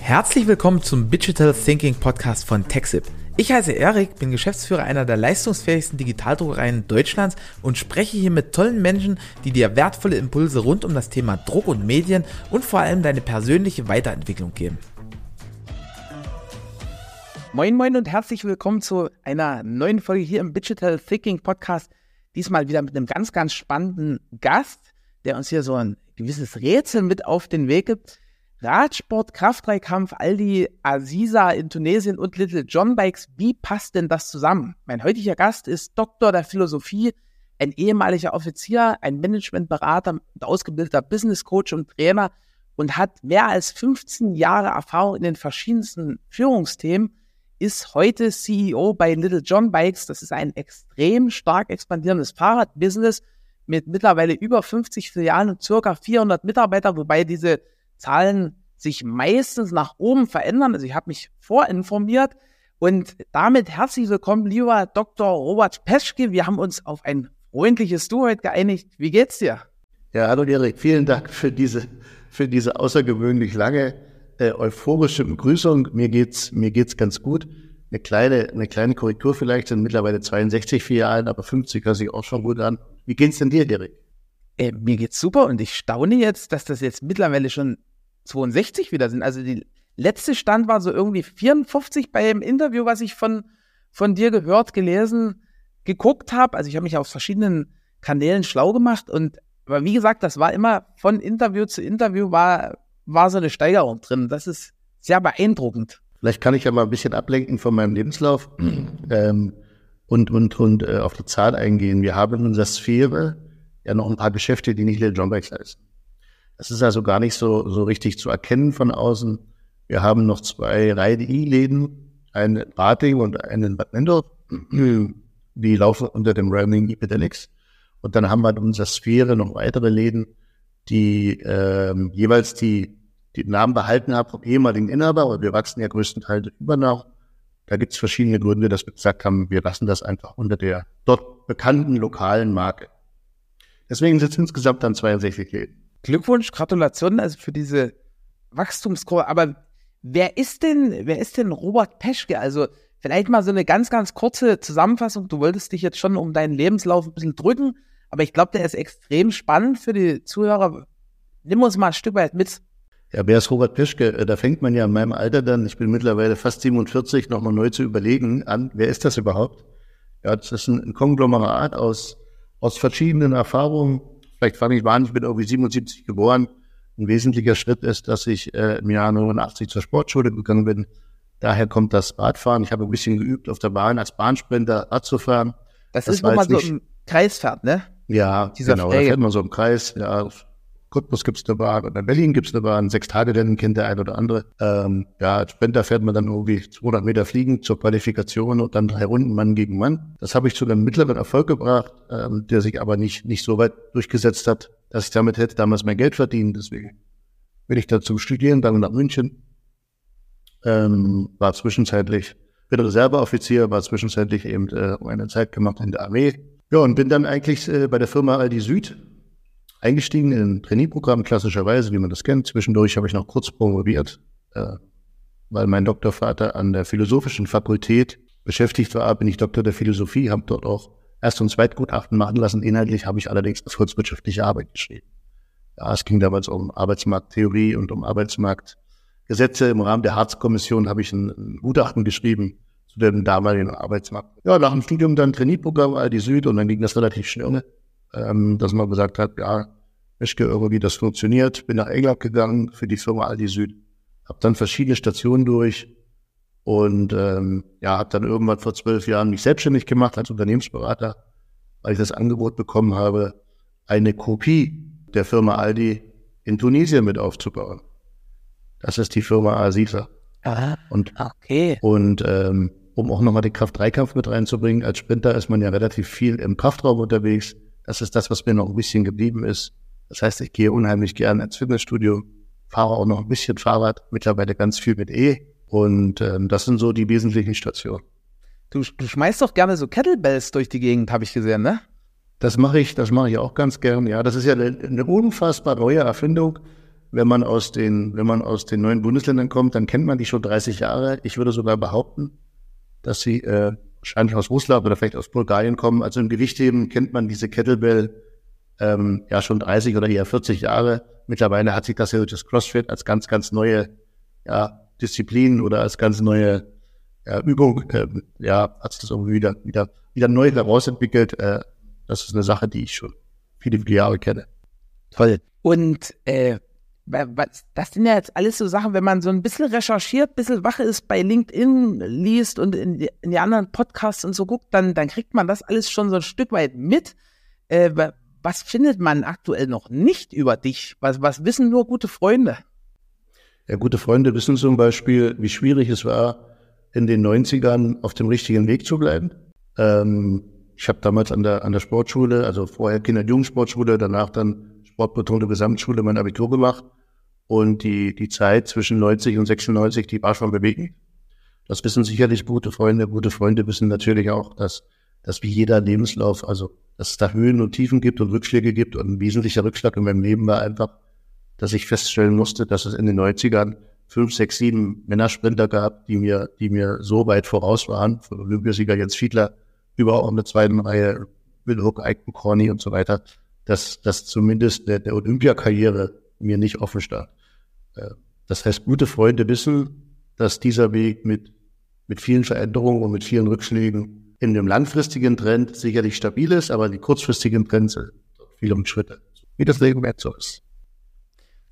Herzlich willkommen zum Digital Thinking Podcast von TechSip. Ich heiße Erik, bin Geschäftsführer einer der leistungsfähigsten Digitaldruckereien Deutschlands und spreche hier mit tollen Menschen, die dir wertvolle Impulse rund um das Thema Druck und Medien und vor allem deine persönliche Weiterentwicklung geben. Moin Moin und herzlich willkommen zu einer neuen Folge hier im Digital Thinking Podcast. Diesmal wieder mit einem ganz, ganz spannenden Gast, der uns hier so ein gewisses Rätsel mit auf den Weg gibt. Radsport, Kraftdreikampf, Aldi, Aziza in Tunesien und Little John Bikes. Wie passt denn das zusammen? Mein heutiger Gast ist Doktor der Philosophie, ein ehemaliger Offizier, ein Managementberater und ausgebildeter Business Coach und Trainer und hat mehr als 15 Jahre Erfahrung in den verschiedensten Führungsthemen, ist heute CEO bei Little John Bikes. Das ist ein extrem stark expandierendes Fahrradbusiness mit mittlerweile über 50 Filialen und circa 400 Mitarbeiter, wobei diese Zahlen sich meistens nach oben verändern. Also ich habe mich vorinformiert und damit herzlich willkommen, lieber Dr. Robert Peschke. Wir haben uns auf ein freundliches Du heute geeinigt. Wie geht's dir? Ja, hallo Erik, vielen Dank für diese, für diese außergewöhnlich lange äh, euphorische Begrüßung. Mir geht's, mir geht's ganz gut. Eine kleine, eine kleine Korrektur vielleicht, sind mittlerweile 62 Filialen, aber 50 hört sich auch schon gut an. Wie geht's denn dir, Erik? Äh, mir geht's super und ich staune jetzt, dass das jetzt mittlerweile schon 62 wieder sind. Also die letzte Stand war so irgendwie 54 bei dem Interview, was ich von, von dir gehört, gelesen, geguckt habe. Also ich habe mich auf verschiedenen Kanälen schlau gemacht und aber wie gesagt, das war immer von Interview zu Interview war, war so eine Steigerung drin. Das ist sehr beeindruckend. Vielleicht kann ich ja mal ein bisschen ablenken von meinem Lebenslauf ähm, und, und, und äh, auf die Zahl eingehen. Wir haben in unserer Sphäre ja noch ein paar Geschäfte, die nicht Little John Bikes heißen. Das ist also gar nicht so, so richtig zu erkennen von außen. Wir haben noch zwei Reide-I-Läden, einen in Rating und einen in Bad Mendorf. Die laufen unter dem Roaming Epidemics. Und dann haben wir in unserer Sphäre noch weitere Läden, die ähm, jeweils die, die Namen behalten haben vom ehemaligen Inhaber, aber wir wachsen ja größtenteils über nach. Da gibt es verschiedene Gründe, dass wir gesagt haben, wir lassen das einfach unter der dort bekannten lokalen Marke. Deswegen sind es insgesamt dann 62 Läden. Glückwunsch, Gratulation also für diese Wachstumskurve. Aber wer ist denn, wer ist denn Robert Peschke? Also vielleicht mal so eine ganz, ganz kurze Zusammenfassung. Du wolltest dich jetzt schon um deinen Lebenslauf ein bisschen drücken, aber ich glaube, der ist extrem spannend für die Zuhörer. Nimm uns mal ein Stück weit mit. Ja, wer ist Robert Peschke? Äh, da fängt man ja in meinem Alter dann, ich bin mittlerweile fast 47, nochmal neu zu überlegen an, wer ist das überhaupt? Ja, das ist ein Konglomerat aus aus verschiedenen Erfahrungen, vielleicht fange ich mal an, ich bin irgendwie 77 geboren. Ein wesentlicher Schritt ist, dass ich äh, im Jahr 89 zur Sportschule gegangen bin. Daher kommt das Radfahren. Ich habe ein bisschen geübt, auf der Bahn als Bahnsprinter Rad zu fahren. Das, das ist, wo man so im Kreis fährt, ne? Ja, Dieser genau. Fräge. Da fährt man so im Kreis. Ja, Cottbus gibt es eine Bahn und in Berlin gibt es eine Bahn. Sechs Tage Rennen kennt der ein oder andere. Ähm, ja, als Sprinter fährt man dann irgendwie 200 Meter fliegen zur Qualifikation und dann drei Runden Mann gegen Mann. Das habe ich zu einem mittleren Erfolg gebracht, ähm, der sich aber nicht, nicht so weit durchgesetzt hat, dass ich damit hätte damals mein Geld verdient. Deswegen bin ich dazu studieren, dann nach München. Ähm, war zwischenzeitlich, bin Reserveoffizier, war zwischenzeitlich eben äh, eine Zeit gemacht in der Armee. Ja, und bin dann eigentlich äh, bei der Firma Aldi Süd eingestiegen in ein Trainee-Programm, klassischerweise, wie man das kennt. Zwischendurch habe ich noch kurz promoviert, äh, weil mein Doktorvater an der Philosophischen Fakultät beschäftigt war, bin ich Doktor der Philosophie, habe dort auch Erst- und Zweitgutachten machen lassen. Inhaltlich habe ich allerdings eine volkswirtschaftliche Arbeit geschrieben. Ja, es ging damals um Arbeitsmarkttheorie und um Arbeitsmarktgesetze. Im Rahmen der Harz-Kommission habe ich ein, ein, Gutachten geschrieben zu dem damaligen Arbeitsmarkt. Ja, nach dem Studium dann Trainee-Programm Aldi Süd und dann ging das relativ schnell ähm, dass man gesagt hat, ja, Mischke, irgendwie das funktioniert. Bin nach England gegangen für die Firma Aldi Süd. Habe dann verschiedene Stationen durch und ähm, ja, habe dann irgendwann vor zwölf Jahren mich selbstständig gemacht als Unternehmensberater, weil ich das Angebot bekommen habe, eine Kopie der Firma Aldi in Tunesien mit aufzubauen. Das ist die Firma Asisa. Ah, und, okay. Und ähm, um auch nochmal den Kraft-3-Kampf mit reinzubringen, als Sprinter ist man ja relativ viel im Kraftraum unterwegs. Das ist das, was mir noch ein bisschen geblieben ist. Das heißt, ich gehe unheimlich gerne ins Fitnessstudio, fahre auch noch ein bisschen Fahrrad, mittlerweile ganz viel mit E. Und ähm, das sind so die wesentlichen Stationen. Du, du schmeißt doch gerne so Kettlebells durch die Gegend, habe ich gesehen, ne? Das mache ich, das mache ich auch ganz gern. Ja, das ist ja eine, eine unfassbar neue Erfindung. wenn man aus den, wenn man aus den neuen Bundesländern kommt, dann kennt man die schon 30 Jahre. Ich würde sogar behaupten, dass sie äh, wahrscheinlich aus Russland oder vielleicht aus Bulgarien kommen. Also im Gewichtheben kennt man diese Kettlebell ähm, ja schon 30 oder eher 40 Jahre. Mittlerweile hat sich das ja durch das CrossFit als ganz, ganz neue ja, Disziplin oder als ganz neue ja, Übung, äh, ja, hat sich das irgendwie wieder, wieder, wieder neu herausentwickelt. Äh, das ist eine Sache, die ich schon viele, viele Jahre kenne. Toll. Und äh, das sind ja jetzt alles so Sachen, wenn man so ein bisschen recherchiert, ein bisschen wach ist, bei LinkedIn liest und in die, in die anderen Podcasts und so guckt, dann, dann kriegt man das alles schon so ein Stück weit mit. Äh, was findet man aktuell noch nicht über dich? Was, was wissen nur gute Freunde? Ja, gute Freunde wissen zum Beispiel, wie schwierig es war, in den 90ern auf dem richtigen Weg zu bleiben. Ähm, ich habe damals an der, an der Sportschule, also vorher Kinder- und Jugendsportschule, danach dann sportbetonte Gesamtschule mein Abitur gemacht. Und die, die Zeit zwischen 90 und 96, die war schon bewegend. Das wissen sicherlich gute Freunde. Gute Freunde wissen natürlich auch, dass, dass wie jeder Lebenslauf, also dass es da Höhen und Tiefen gibt und Rückschläge gibt. Und ein wesentlicher Rückschlag in meinem Leben war einfach, dass ich feststellen musste, dass es in den 90ern fünf, sechs, sieben Männersprinter gab, die mir, die mir so weit voraus waren, von Olympiasieger Jens Fiedler über auch eine zweiten Reihe, Will Hook, Ike Corny und so weiter, dass, dass zumindest der, der Olympiakarriere mir nicht offen stand. Äh, das heißt, gute Freunde wissen, dass dieser Weg mit, mit vielen Veränderungen und mit vielen Rückschlägen in dem langfristigen Trend sicherlich stabil ist, aber die kurzfristigen Trends sind viele Schritte. Wie das Leben jetzt so ist.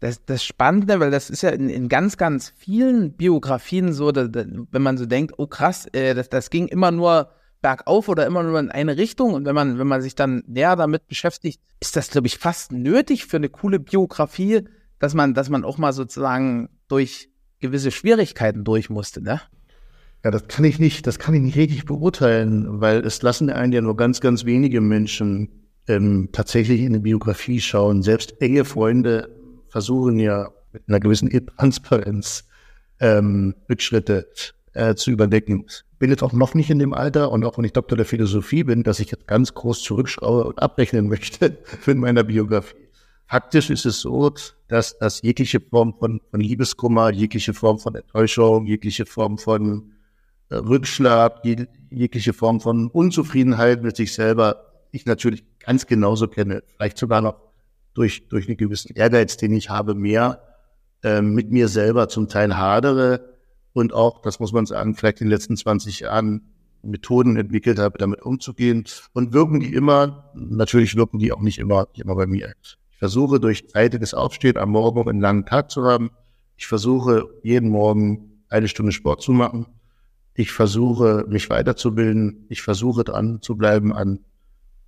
Das, das Spannende, weil das ist ja in, in ganz, ganz vielen Biografien so, da, da, wenn man so denkt, oh krass, äh, das, das ging immer nur bergauf oder immer nur in eine Richtung. Und wenn man, wenn man sich dann näher damit beschäftigt, ist das, glaube ich, fast nötig für eine coole Biografie, dass man, dass man auch mal sozusagen durch gewisse Schwierigkeiten durch musste, ne? Ja, das kann ich nicht, das kann ich nicht richtig beurteilen, weil es lassen einen ja nur ganz, ganz wenige Menschen ähm, tatsächlich in eine Biografie schauen. Selbst enge Freunde versuchen ja mit einer gewissen Transparenz ähm, Rückschritte äh, zu überdecken bin jetzt auch noch nicht in dem Alter und auch wenn ich Doktor der Philosophie bin, dass ich jetzt ganz groß zurückschraube und abrechnen möchte für meiner Biografie. Faktisch ist es so, dass, dass jegliche Form von, von Liebeskummer, jegliche Form von Enttäuschung, jegliche Form von äh, Rückschlag, je, jegliche Form von Unzufriedenheit mit sich selber ich natürlich ganz genauso kenne. Vielleicht sogar noch durch, durch einen gewissen Ehrgeiz, den ich habe, mehr äh, mit mir selber zum Teil hadere, und auch, das muss man sagen, vielleicht in den letzten 20 Jahren Methoden entwickelt habe, damit umzugehen. Und wirken die immer, natürlich wirken die auch nicht immer, nicht immer bei mir. Ich versuche durch zeitiges Aufstehen am Morgen einen langen Tag zu haben. Ich versuche jeden Morgen eine Stunde Sport zu machen. Ich versuche mich weiterzubilden. Ich versuche dran zu bleiben an,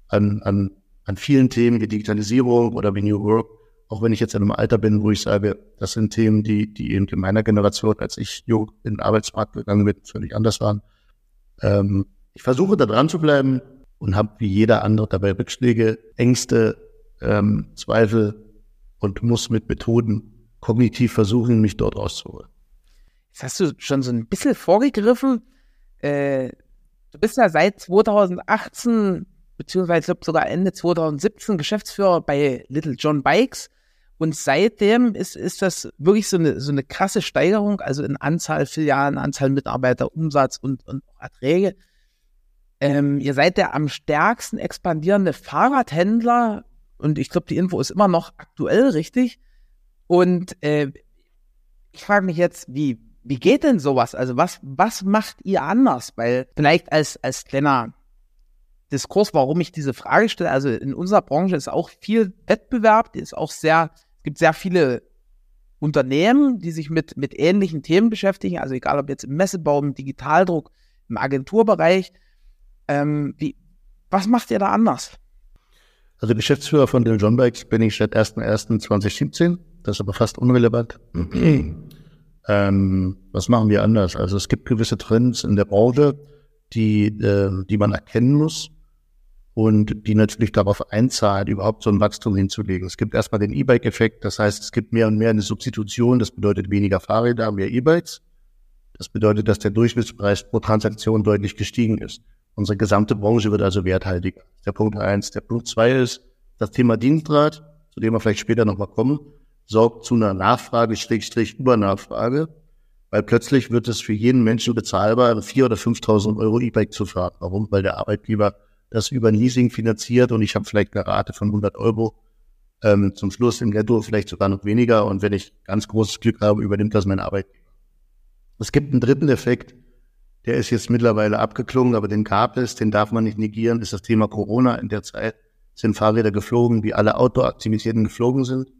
an, an, an vielen Themen wie Digitalisierung oder wie New Work auch wenn ich jetzt in einem Alter bin, wo ich sage, das sind Themen, die, die eben in meiner Generation, als ich jung in den Arbeitsmarkt gegangen bin, völlig anders waren. Ähm, ich versuche da dran zu bleiben und habe wie jeder andere dabei Rückschläge, Ängste, ähm, Zweifel und muss mit Methoden kognitiv versuchen, mich dort rauszuholen. Jetzt hast du schon so ein bisschen vorgegriffen. Äh, du bist ja seit 2018 beziehungsweise ich glaube sogar Ende 2017 Geschäftsführer bei Little John Bikes. Und seitdem ist, ist das wirklich so eine, so eine krasse Steigerung, also in Anzahl Filialen, Anzahl Mitarbeiter, Umsatz und, und Erträge. Ähm, ihr seid der am stärksten expandierende Fahrradhändler und ich glaube, die Info ist immer noch aktuell, richtig? Und äh, ich frage mich jetzt, wie, wie geht denn sowas? Also was, was macht ihr anders? Weil vielleicht als, als kleiner Diskurs, warum ich diese Frage stelle. Also in unserer Branche ist auch viel Wettbewerb, ist auch sehr, es gibt sehr viele Unternehmen, die sich mit, mit ähnlichen Themen beschäftigen, also egal ob jetzt im Messebau, im Digitaldruck, im Agenturbereich. Ähm, wie, was macht ihr da anders? Also Geschäftsführer von den John Bikes bin ich seit 01.01.2017. Das ist aber fast unrelevant. ähm, was machen wir anders? Also es gibt gewisse Trends in der Branche, die, äh, die man erkennen muss und die natürlich darauf einzahlt, überhaupt so ein Wachstum hinzulegen. Es gibt erstmal den E-Bike-Effekt, das heißt, es gibt mehr und mehr eine Substitution, das bedeutet weniger Fahrräder, mehr E-Bikes. Das bedeutet, dass der Durchschnittspreis pro Transaktion deutlich gestiegen ist. Unsere gesamte Branche wird also werthaltiger. Der Punkt eins. Der Punkt zwei ist das Thema Dienstrad, zu dem wir vielleicht später nochmal kommen. sorgt zu einer Nachfrage, Schrägstrich Übernachfrage, weil plötzlich wird es für jeden Menschen bezahlbar, 4.000 oder 5.000 Euro E-Bike zu fahren. Warum? Weil der Arbeitgeber das über ein Leasing finanziert und ich habe vielleicht eine Rate von 100 Euro. Ähm, zum Schluss im Netto vielleicht sogar noch weniger und wenn ich ganz großes Glück habe, übernimmt das mein Arbeitgeber. Es gibt einen dritten Effekt, der ist jetzt mittlerweile abgeklungen, aber den gab es, den darf man nicht negieren, ist das Thema Corona. In der Zeit sind Fahrräder geflogen, wie alle Outdoor-Aktivitäten geflogen sind.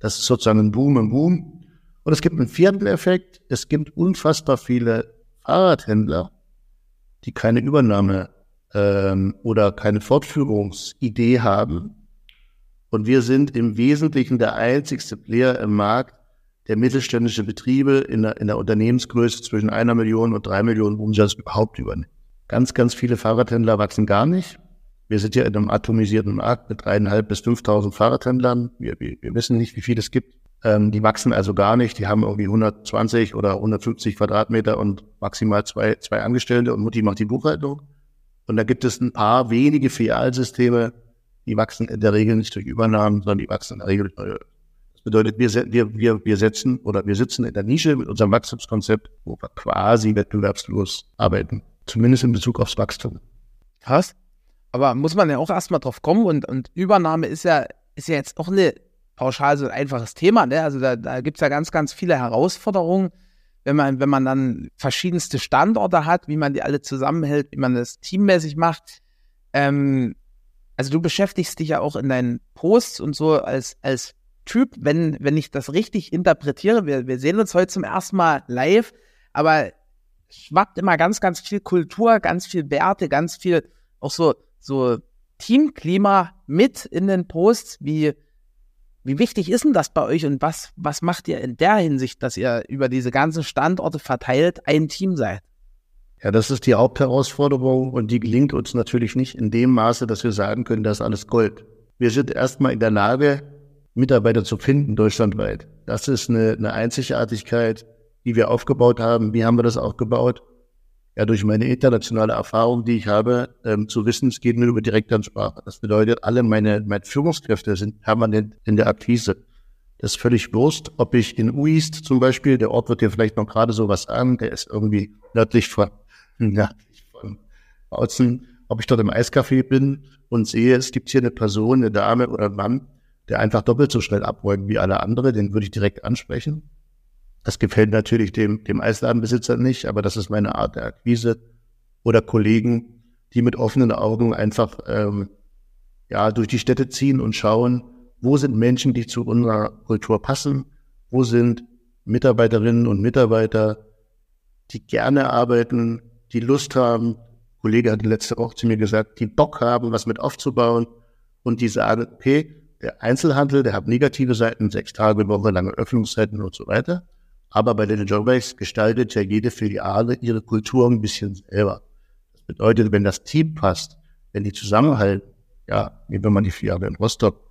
Das ist sozusagen ein Boom im Boom. Und es gibt einen vierten Effekt. Es gibt unfassbar viele Fahrradhändler, die keine Übernahme ähm, oder keine Fortführungsidee haben. Und wir sind im Wesentlichen der einzigste Player im Markt, der mittelständische Betriebe in der, in der Unternehmensgröße zwischen einer Million und drei Millionen Umsatz überhaupt übernimmt. Ganz, ganz viele Fahrradhändler wachsen gar nicht. Wir sind ja in einem atomisierten Markt mit dreieinhalb bis 5.000 Fahrradhändlern. Wir, wir, wir wissen nicht, wie viel es gibt. Ähm, die wachsen also gar nicht. Die haben irgendwie 120 oder 150 Quadratmeter und maximal zwei, zwei Angestellte und Mutti macht die Buchhaltung. Und da gibt es ein paar wenige Filialsysteme, die wachsen in der Regel nicht durch Übernahmen, sondern die wachsen in der Regel durch. Das bedeutet, wir, wir, wir, wir setzen oder wir sitzen in der Nische mit unserem Wachstumskonzept, wo wir quasi wettbewerbslos arbeiten. Zumindest in Bezug aufs Wachstum. Krass. Aber muss man ja auch erstmal drauf kommen und, und Übernahme ist ja, ist ja jetzt auch eine pauschal so ein einfaches Thema. Ne? Also da, da gibt es ja ganz, ganz viele Herausforderungen, wenn man, wenn man dann verschiedenste Standorte hat, wie man die alle zusammenhält, wie man das teammäßig macht. Ähm, also du beschäftigst dich ja auch in deinen Posts und so als, als Typ, wenn, wenn ich das richtig interpretiere, wir, wir sehen uns heute zum ersten Mal live, aber schwappt immer ganz, ganz viel Kultur, ganz viel Werte, ganz viel auch so so Teamklima mit in den Posts. Wie, wie wichtig ist denn das bei euch und was, was macht ihr in der Hinsicht, dass ihr über diese ganzen Standorte verteilt ein Team seid? Ja, das ist die Hauptherausforderung und die gelingt uns natürlich nicht in dem Maße, dass wir sagen können, das ist alles Gold. Wir sind erstmal in der Lage, Mitarbeiter zu finden deutschlandweit. Das ist eine, eine Einzigartigkeit, die wir aufgebaut haben. Wie haben wir das aufgebaut? Ja durch meine internationale Erfahrung, die ich habe, ähm, zu wissen, es geht nur über Direktansprache. Das bedeutet, alle meine, meine Führungskräfte sind permanent in der Akquise. Das ist völlig Wurst, ob ich in Uist zum Beispiel, der Ort wird dir vielleicht noch gerade so was sagen, der ist irgendwie nördlich von, nördlich von Bautzen, ob ich dort im Eiscafé bin und sehe, es gibt hier eine Person, eine Dame oder ein Mann, der einfach doppelt so schnell abräumt wie alle andere, den würde ich direkt ansprechen. Das gefällt natürlich dem, dem Eisladenbesitzer nicht, aber das ist meine Art der Akquise. Oder Kollegen, die mit offenen Augen einfach ähm, ja, durch die Städte ziehen und schauen, wo sind Menschen, die zu unserer Kultur passen, wo sind Mitarbeiterinnen und Mitarbeiter, die gerne arbeiten, die Lust haben. Ein Kollege hat letzte Woche zu mir gesagt, die Bock haben, was mit aufzubauen und die sagen, okay, der Einzelhandel, der hat negative Seiten, sechs Tage Woche, lange Öffnungszeiten und so weiter. Aber bei den Jobbikes gestaltet ja jede Filiale ihre Kultur ein bisschen selber. Das bedeutet, wenn das Team passt, wenn die zusammenhalten, ja, wie wenn man die Filiale in Rostock,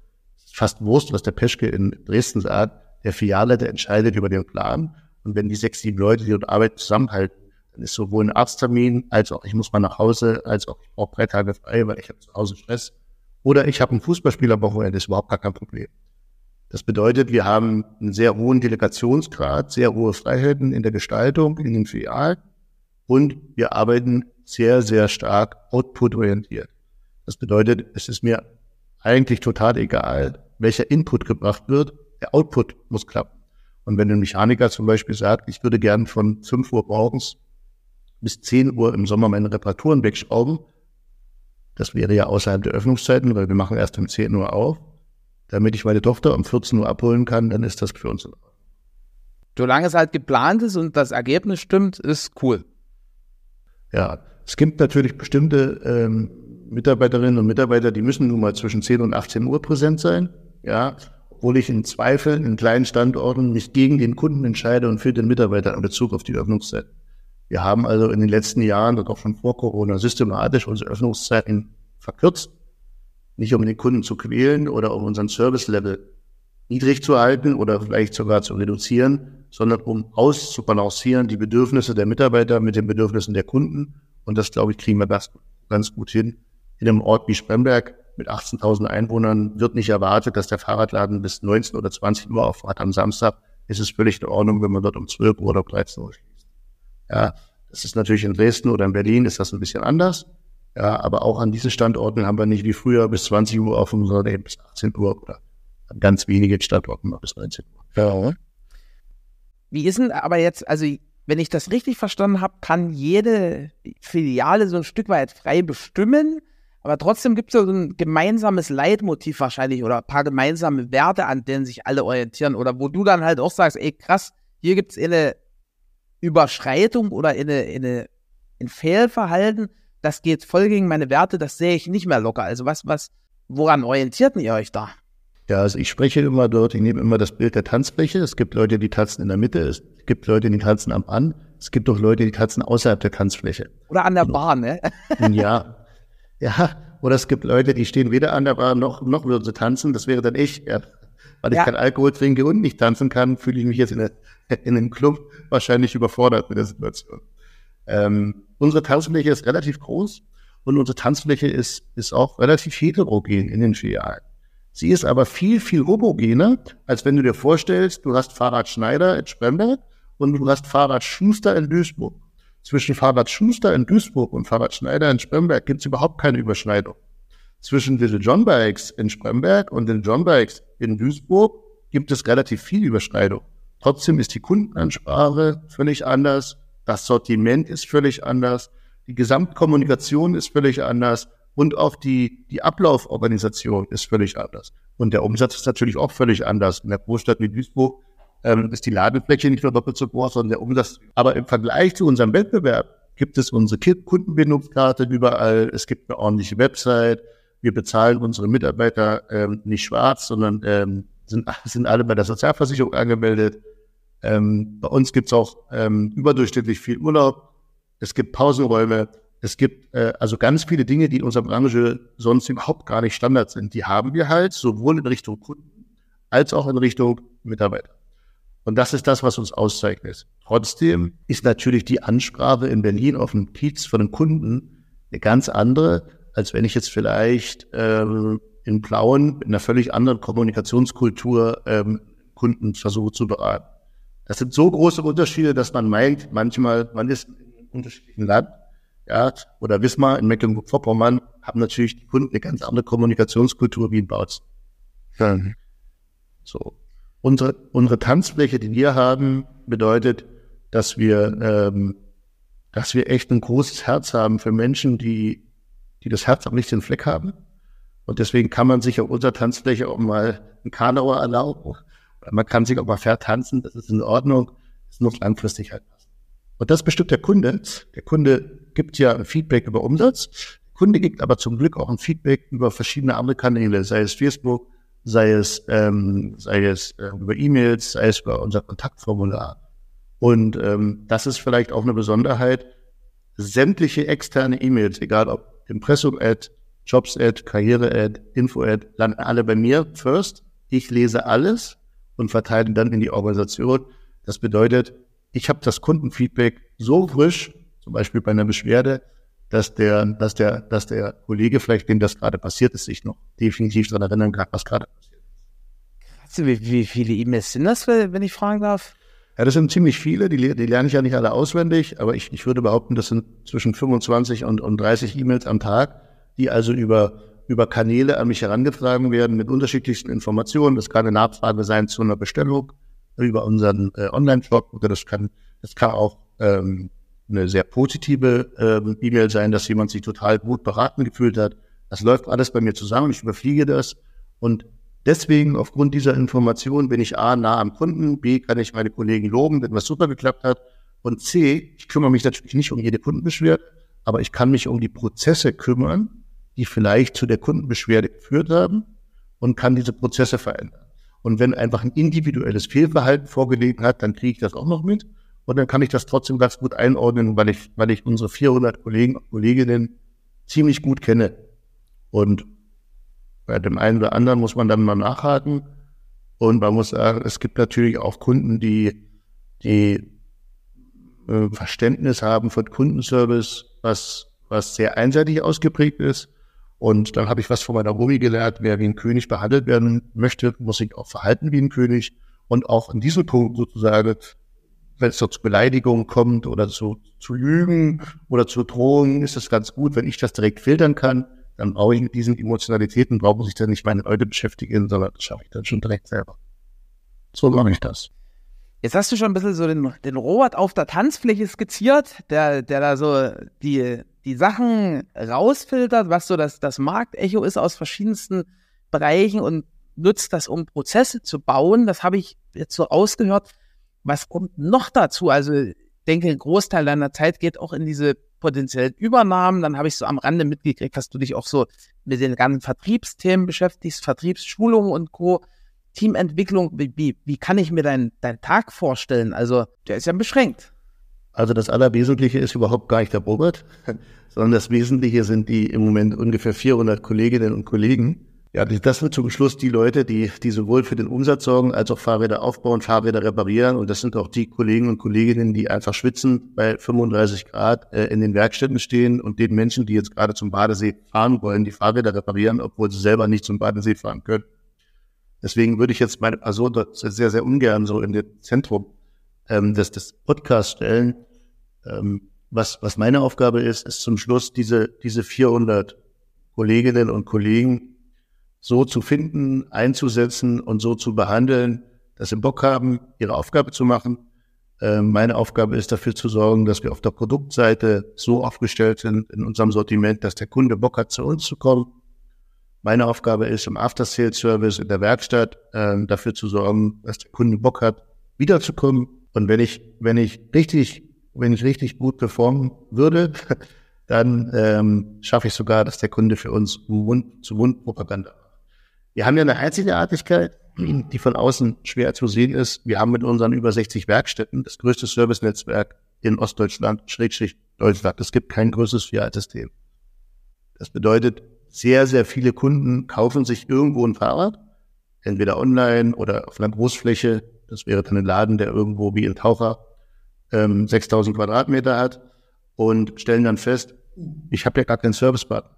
fast Wurst, was der Peschke in Dresden sagt, der Filialleiter entscheidet über den Plan. Und wenn die sechs, sieben Leute, die dort arbeiten, zusammenhalten, dann ist sowohl ein Arzttermin, als auch ich muss mal nach Hause, als auch ich brauche drei Tage frei, weil ich habe zu Hause Stress. Oder ich habe ein Fußballspieler-Wochenende, ist überhaupt gar kein Problem. Das bedeutet, wir haben einen sehr hohen Delegationsgrad, sehr hohe Freiheiten in der Gestaltung, in den Filialen und wir arbeiten sehr, sehr stark output-orientiert. Das bedeutet, es ist mir eigentlich total egal, welcher Input gebracht wird, der Output muss klappen. Und wenn ein Mechaniker zum Beispiel sagt, ich würde gern von 5 Uhr morgens bis 10 Uhr im Sommer meine Reparaturen wegschrauben, das wäre ja außerhalb der Öffnungszeiten, weil wir machen erst um 10 Uhr auf, damit ich meine Tochter um 14 Uhr abholen kann, dann ist das für uns. Solange es halt geplant ist und das Ergebnis stimmt, ist cool. Ja, es gibt natürlich bestimmte ähm, Mitarbeiterinnen und Mitarbeiter, die müssen nun mal zwischen 10 und 18 Uhr präsent sein. Ja, obwohl ich in Zweifel in kleinen Standorten mich gegen den Kunden entscheide und für den Mitarbeiter in Bezug auf die Öffnungszeit. Wir haben also in den letzten Jahren und auch schon vor Corona systematisch unsere Öffnungszeiten verkürzt nicht um den Kunden zu quälen oder um unseren Service-Level niedrig zu halten oder vielleicht sogar zu reduzieren, sondern um auszubalancieren die Bedürfnisse der Mitarbeiter mit den Bedürfnissen der Kunden. Und das, glaube ich, kriegen wir das ganz gut hin. In einem Ort wie Spremberg mit 18.000 Einwohnern wird nicht erwartet, dass der Fahrradladen bis 19 oder 20 Uhr aufhat. Am Samstag ist es völlig in Ordnung, wenn man dort um 12 Uhr oder um 13 Uhr schließt. Ja, das ist natürlich in Dresden oder in Berlin ist das ein bisschen anders. Ja, aber auch an diesen Standorten haben wir nicht wie früher bis 20 Uhr offen, sondern eben bis 18 Uhr oder an ganz wenigen Standorten mal bis 19 Uhr. Ja. Wie ist denn aber jetzt, also wenn ich das richtig verstanden habe, kann jede Filiale so ein Stück weit frei bestimmen, aber trotzdem gibt es so ein gemeinsames Leitmotiv wahrscheinlich oder ein paar gemeinsame Werte, an denen sich alle orientieren oder wo du dann halt auch sagst, ey krass, hier gibt es eine Überschreitung oder eine, eine, ein Fehlverhalten, das geht voll gegen meine Werte, das sehe ich nicht mehr locker. Also was, was, woran orientierten ihr euch da? Ja, also ich spreche immer dort, ich nehme immer das Bild der Tanzfläche. Es gibt Leute, die tanzen in der Mitte, es gibt Leute, die tanzen am An, es gibt auch Leute, die tanzen außerhalb der Tanzfläche. Oder an der Bar, ne? ja. Ja, oder es gibt Leute, die stehen weder an der Bar noch, noch würden sie tanzen. Das wäre dann ich. Ja. Weil ich ja. kein Alkohol trinke und nicht tanzen kann, fühle ich mich jetzt in, eine, in einem Club wahrscheinlich überfordert mit der Situation. Ähm, unsere Tanzfläche ist relativ groß und unsere Tanzfläche ist, ist auch relativ heterogen in den Filialen. Sie ist aber viel, viel homogener, als wenn du dir vorstellst, du hast Fahrrad Schneider in Spremberg und du hast Fahrrad Schuster in Duisburg. Zwischen Fahrrad Schuster in Duisburg und Fahrrad Schneider in Spremberg gibt es überhaupt keine Überschneidung. Zwischen Little John Bikes in Spremberg und den John Bikes in Duisburg gibt es relativ viel Überschneidung. Trotzdem ist die Kundenansprache völlig anders, das Sortiment ist völlig anders, die Gesamtkommunikation ist völlig anders und auch die, die Ablauforganisation ist völlig anders. Und der Umsatz ist natürlich auch völlig anders. In der Großstadt wie Duisburg ähm, ist die Ladefläche nicht nur doppelt so groß, sondern der Umsatz. Aber im Vergleich zu unserem Wettbewerb gibt es unsere Kundenbindungskarte überall. Es gibt eine ordentliche Website. Wir bezahlen unsere Mitarbeiter ähm, nicht schwarz, sondern ähm, sind, sind alle bei der Sozialversicherung angemeldet. Ähm, bei uns gibt's auch ähm, überdurchschnittlich viel Urlaub. Es gibt Pausenräume. Es gibt äh, also ganz viele Dinge, die in unserer Branche sonst überhaupt gar nicht Standard sind. Die haben wir halt sowohl in Richtung Kunden als auch in Richtung Mitarbeiter. Und das ist das, was uns auszeichnet. Trotzdem ist natürlich die Ansprache in Berlin auf dem Kiez von einem Kunden eine ganz andere, als wenn ich jetzt vielleicht ähm, in Plauen mit einer völlig anderen Kommunikationskultur ähm, Kunden versuche zu beraten. Das sind so große Unterschiede, dass man meint, manchmal, man ist in einem unterschiedlichen Land ja, oder Wismar in Mecklenburg-Vorpommern haben natürlich die Kunden eine ganz andere Kommunikationskultur wie in Bautzen. Ja. So. Unsere, unsere Tanzfläche, die wir haben, bedeutet, dass wir, ähm, dass wir echt ein großes Herz haben für Menschen, die, die das Herz am richtigen Fleck haben. Und deswegen kann man sich auf unserer Tanzfläche auch mal einen Kanauer erlauben. Man kann sich auch mal vertanzen, das ist in Ordnung. Das muss langfristig halt passen. Und das bestimmt der Kunde. Der Kunde gibt ja ein Feedback über Umsatz. Der Kunde gibt aber zum Glück auch ein Feedback über verschiedene andere Kanäle, sei es Facebook, sei es, ähm, sei es äh, über E-Mails, sei es über unser Kontaktformular. Und ähm, das ist vielleicht auch eine Besonderheit. Sämtliche externe E-Mails, egal ob Impressum-Ad, Jobs-Ad, Karriere-Ad, Info-Ad, landen alle bei mir first. Ich lese alles und verteile dann in die Organisation. Das bedeutet, ich habe das Kundenfeedback so frisch, zum Beispiel bei einer Beschwerde, dass der, dass der, dass der Kollege vielleicht, dem das gerade passiert ist, sich noch definitiv daran erinnern kann, was gerade passiert ist. Krass, wie, wie viele E-Mails sind das, wenn ich fragen darf? Ja, das sind ziemlich viele, die, die lerne ich ja nicht alle auswendig, aber ich, ich würde behaupten, das sind zwischen 25 und, und 30 E-Mails am Tag, die also über, über Kanäle an mich herangetragen werden mit unterschiedlichsten Informationen. Das kann eine Nachfrage sein zu einer Bestellung über unseren äh, Online-Shop oder das kann, das kann auch ähm, eine sehr positive äh, E-Mail sein, dass jemand sich total gut beraten gefühlt hat. Das läuft alles bei mir zusammen, ich überfliege das und deswegen aufgrund dieser Information bin ich A, nah am Kunden, B, kann ich meine Kollegen loben, wenn was super geklappt hat und C, ich kümmere mich natürlich nicht um jede Kundenbeschwerde, aber ich kann mich um die Prozesse kümmern, die vielleicht zu der Kundenbeschwerde geführt haben und kann diese Prozesse verändern. Und wenn einfach ein individuelles Fehlverhalten vorgelegen hat, dann kriege ich das auch noch mit. Und dann kann ich das trotzdem ganz gut einordnen, weil ich, weil ich unsere 400 Kollegen und Kolleginnen ziemlich gut kenne. Und bei dem einen oder anderen muss man dann mal nachhaken. Und man muss sagen, es gibt natürlich auch Kunden, die, die äh, Verständnis haben von Kundenservice, was, was sehr einseitig ausgeprägt ist. Und dann habe ich was von meiner Omi gelernt, wer wie ein König behandelt werden möchte, muss sich auch verhalten wie ein König. Und auch in diesem Punkt sozusagen, wenn es so zu Beleidigungen kommt oder zu, zu Lügen oder zu Drohungen, ist es ganz gut, wenn ich das direkt filtern kann. Dann brauche ich mit diesen Emotionalitäten, brauche ich dann nicht meine Leute beschäftigen, sondern das schaffe ich dann schon direkt selber. So mache ich das. Jetzt hast du schon ein bisschen so den, den Robert auf der Tanzfläche skizziert, der, der da so die, die Sachen rausfiltert, was so das, das Marktecho ist aus verschiedensten Bereichen und nutzt das, um Prozesse zu bauen. Das habe ich jetzt so ausgehört. Was kommt noch dazu? Also ich denke, ein Großteil deiner Zeit geht auch in diese potenziellen Übernahmen. Dann habe ich so am Rande mitgekriegt, dass du dich auch so mit den ganzen Vertriebsthemen beschäftigst, Vertriebsschulungen und Co. Teamentwicklung, wie, wie, kann ich mir deinen dein Tag vorstellen? Also, der ist ja beschränkt. Also das Allerwesentliche ist überhaupt gar nicht der Robert, sondern das Wesentliche sind die im Moment ungefähr 400 Kolleginnen und Kollegen. Ja, das sind zum Schluss die Leute, die, die sowohl für den Umsatz sorgen, als auch Fahrräder aufbauen, Fahrräder reparieren. Und das sind auch die Kollegen und Kolleginnen, die einfach schwitzen, bei 35 Grad äh, in den Werkstätten stehen und den Menschen, die jetzt gerade zum Badesee fahren wollen, die Fahrräder reparieren, obwohl sie selber nicht zum Badesee fahren können. Deswegen würde ich jetzt meine Person sehr, sehr ungern so in das Zentrum ähm, des, des Podcasts stellen. Ähm, was, was meine Aufgabe ist, ist zum Schluss diese, diese 400 Kolleginnen und Kollegen so zu finden, einzusetzen und so zu behandeln, dass sie Bock haben, ihre Aufgabe zu machen. Ähm, meine Aufgabe ist dafür zu sorgen, dass wir auf der Produktseite so aufgestellt sind in unserem Sortiment, dass der Kunde Bock hat, zu uns zu kommen meine Aufgabe ist, im After-Sales-Service in der Werkstatt äh, dafür zu sorgen, dass der Kunde Bock hat, wiederzukommen. Und wenn ich, wenn ich richtig, wenn ich richtig gut performen würde, dann ähm, schaffe ich sogar, dass der Kunde für uns Mund zu Mund Propaganda macht. Wir haben ja eine Einzigartigkeit, die von außen schwer zu sehen ist. Wir haben mit unseren über 60 Werkstätten das größte Servicenetzwerk in Ostdeutschland, Schrägstrich Deutschland. Es gibt kein größeres Fiat-System. Das bedeutet, sehr, sehr viele Kunden kaufen sich irgendwo ein Fahrrad, entweder online oder auf einer Großfläche. Das wäre dann ein Laden, der irgendwo wie ein Taucher ähm, 6000 Quadratmeter hat und stellen dann fest, ich habe ja gar keinen Servicepartner.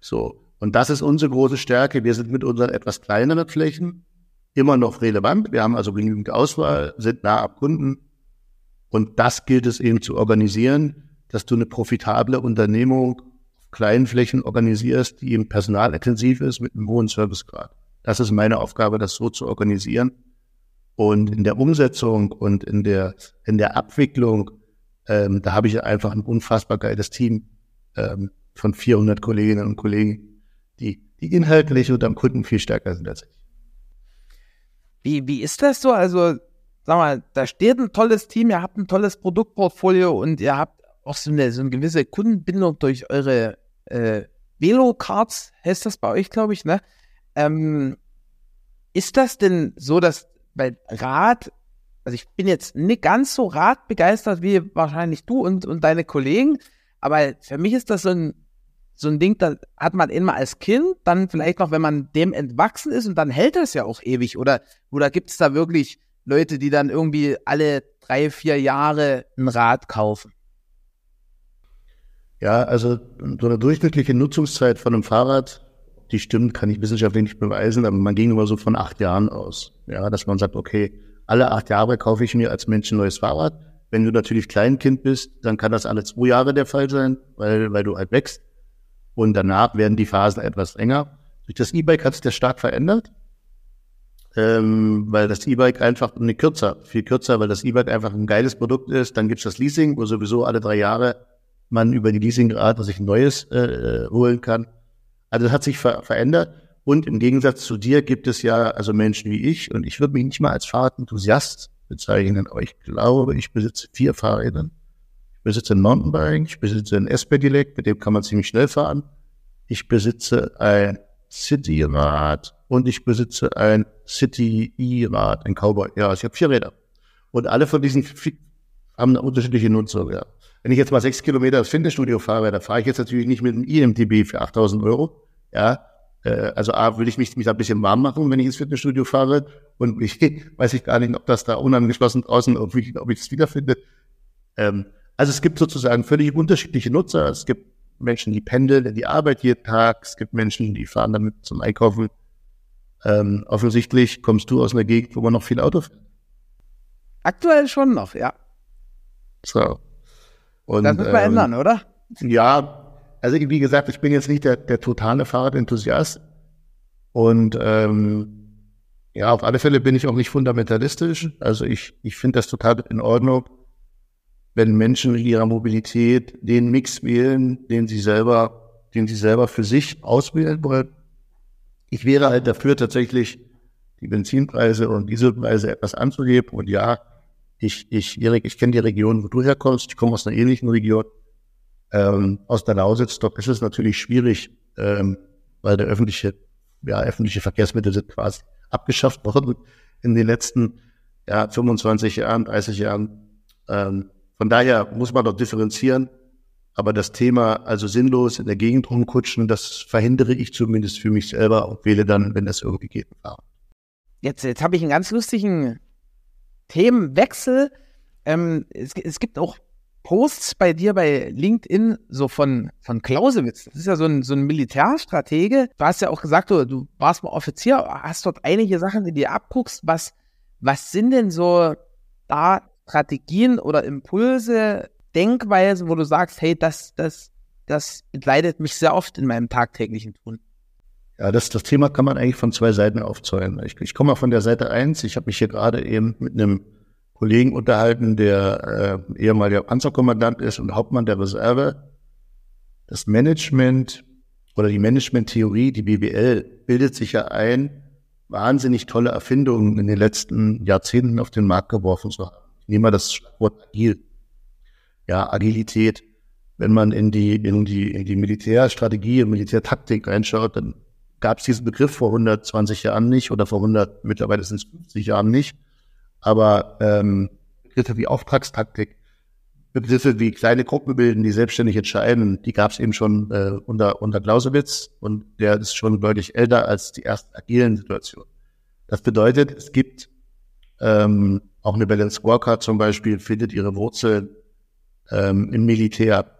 So. Und das ist unsere große Stärke. Wir sind mit unseren etwas kleineren Flächen immer noch relevant. Wir haben also genügend Auswahl, sind nah am Kunden. Und das gilt es eben zu organisieren, dass du eine profitable Unternehmung kleinen Flächen organisierst, die eben personalintensiv ist mit einem hohen Servicegrad. Das ist meine Aufgabe, das so zu organisieren. Und in der Umsetzung und in der, in der Abwicklung, ähm, da habe ich einfach ein unfassbar geiles Team ähm, von 400 Kolleginnen und Kollegen, die, die inhaltlich und am Kunden viel stärker sind als ich. Wie, wie ist das so? Also, sag mal, da steht ein tolles Team, ihr habt ein tolles Produktportfolio und ihr habt auch so eine, so eine gewisse Kundenbindung durch eure äh, Velo-Cards, heißt das bei euch, glaube ich, ne? Ähm, ist das denn so, dass bei Rad, also ich bin jetzt nicht ganz so radbegeistert wie wahrscheinlich du und, und deine Kollegen, aber für mich ist das so ein, so ein Ding, da hat man immer als Kind, dann vielleicht noch, wenn man dem entwachsen ist und dann hält das ja auch ewig. Oder, oder gibt es da wirklich Leute, die dann irgendwie alle drei, vier Jahre ein Rad kaufen? Ja, also so eine durchschnittliche Nutzungszeit von einem Fahrrad, die stimmt, kann ich wissenschaftlich nicht beweisen, aber man ging immer so von acht Jahren aus. Ja, dass man sagt, okay, alle acht Jahre kaufe ich mir als Mensch ein neues Fahrrad. Wenn du natürlich Kleinkind bist, dann kann das alle zwei Jahre der Fall sein, weil, weil du halt wächst. Und danach werden die Phasen etwas länger. Durch das E-Bike hat sich das stark verändert, ähm, weil das E-Bike einfach ne, kürzer, viel kürzer, weil das E-Bike einfach ein geiles Produkt ist. Dann gibt's das Leasing, wo sowieso alle drei Jahre man über die Leasingrate sich ein neues äh, äh, holen kann. Also das hat sich ver verändert. Und im Gegensatz zu dir gibt es ja also Menschen wie ich, und ich würde mich nicht mal als Fahrradenthusiast bezeichnen, aber ich glaube, ich besitze vier Fahrräder. Ich besitze ein Mountainbike, ich besitze ein S-Pedelec, mit dem kann man ziemlich schnell fahren. Ich besitze ein City-Rad und ich besitze ein City-E-Rad, ein Cowboy. Ja, ich habe vier Räder. Und alle von diesen haben eine unterschiedliche Nutzung, ja. Wenn ich jetzt mal sechs Kilometer ins Fitnessstudio fahre, da fahre ich jetzt natürlich nicht mit einem IMTB für 8000 Euro. Ja, äh, also A, will ich mich, mich da ein bisschen warm machen, wenn ich ins Fitnessstudio fahre. Und ich weiß ich gar nicht, ob das da unangeschlossen draußen, ob ich, ob ich es wiederfinde. Ähm, also es gibt sozusagen völlig unterschiedliche Nutzer. Es gibt Menschen, die pendeln in die Arbeit jeden Tag. Es gibt Menschen, die fahren damit zum Einkaufen. Ähm, offensichtlich kommst du aus einer Gegend, wo man noch viel Auto fährt. Aktuell schon noch, ja. So. Und, das müssen wir ähm, ändern, oder? Ja, also wie gesagt, ich bin jetzt nicht der, der totale Fahrradenthusiast. Und ähm, ja, auf alle Fälle bin ich auch nicht fundamentalistisch. Also ich, ich finde das total in Ordnung, wenn Menschen in ihrer Mobilität den Mix wählen, den sie selber, den sie selber für sich auswählen wollen. Ich wäre halt dafür, tatsächlich die Benzinpreise und Dieselpreise etwas anzuheben. Und ja, ich, ich, Erik, ich kenne die Region, wo du herkommst. Ich komme aus einer ähnlichen Region, ähm, aus der Lausitz. Dort ist es natürlich schwierig, ähm, weil der öffentliche, ja, öffentliche Verkehrsmittel sind quasi abgeschafft worden in den letzten ja, 25 Jahren, 30 Jahren. Ähm, von daher muss man dort differenzieren. Aber das Thema, also sinnlos in der Gegend rumkutschen, das verhindere ich zumindest für mich selber und wähle dann, wenn das irgendwie geht. Jetzt, jetzt habe ich einen ganz lustigen Themenwechsel. Ähm, es, es, gibt auch Posts bei dir bei LinkedIn so von, von Clausewitz. Das ist ja so ein, so ein Militärstratege. Du hast ja auch gesagt, du, du warst mal Offizier, hast dort einige Sachen, die dir abguckst. Was, was sind denn so da Strategien oder Impulse, Denkweise, wo du sagst, hey, das, das, das begleitet mich sehr oft in meinem tagtäglichen Tun? Ja, das, das Thema kann man eigentlich von zwei Seiten aufzäulen. Ich, ich komme mal von der Seite eins. Ich habe mich hier gerade eben mit einem Kollegen unterhalten, der äh, ehemaliger Panzerkommandant ist und Hauptmann der Reserve. Das Management oder die Management-Theorie, die BWL, bildet sich ja ein, wahnsinnig tolle Erfindungen in den letzten Jahrzehnten auf den Markt geworfen zu haben. Ich nehme mal das Schlagwort agil. Ja, Agilität. Wenn man in die, in die, in die Militärstrategie und Militärtaktik reinschaut, dann gab es diesen Begriff vor 120 Jahren nicht oder vor 100, mittlerweile sind es 50 Jahren nicht. Aber ähm, Begriffe wie Auftragstaktik, Begriffe wie kleine Gruppen bilden, die selbstständig entscheiden, die gab es eben schon äh, unter, unter Clausewitz und der ist schon deutlich älter als die ersten agilen Situationen. Das bedeutet, es gibt ähm, auch eine Balance Scorecard zum Beispiel, findet ihre Wurzeln ähm, im Militär.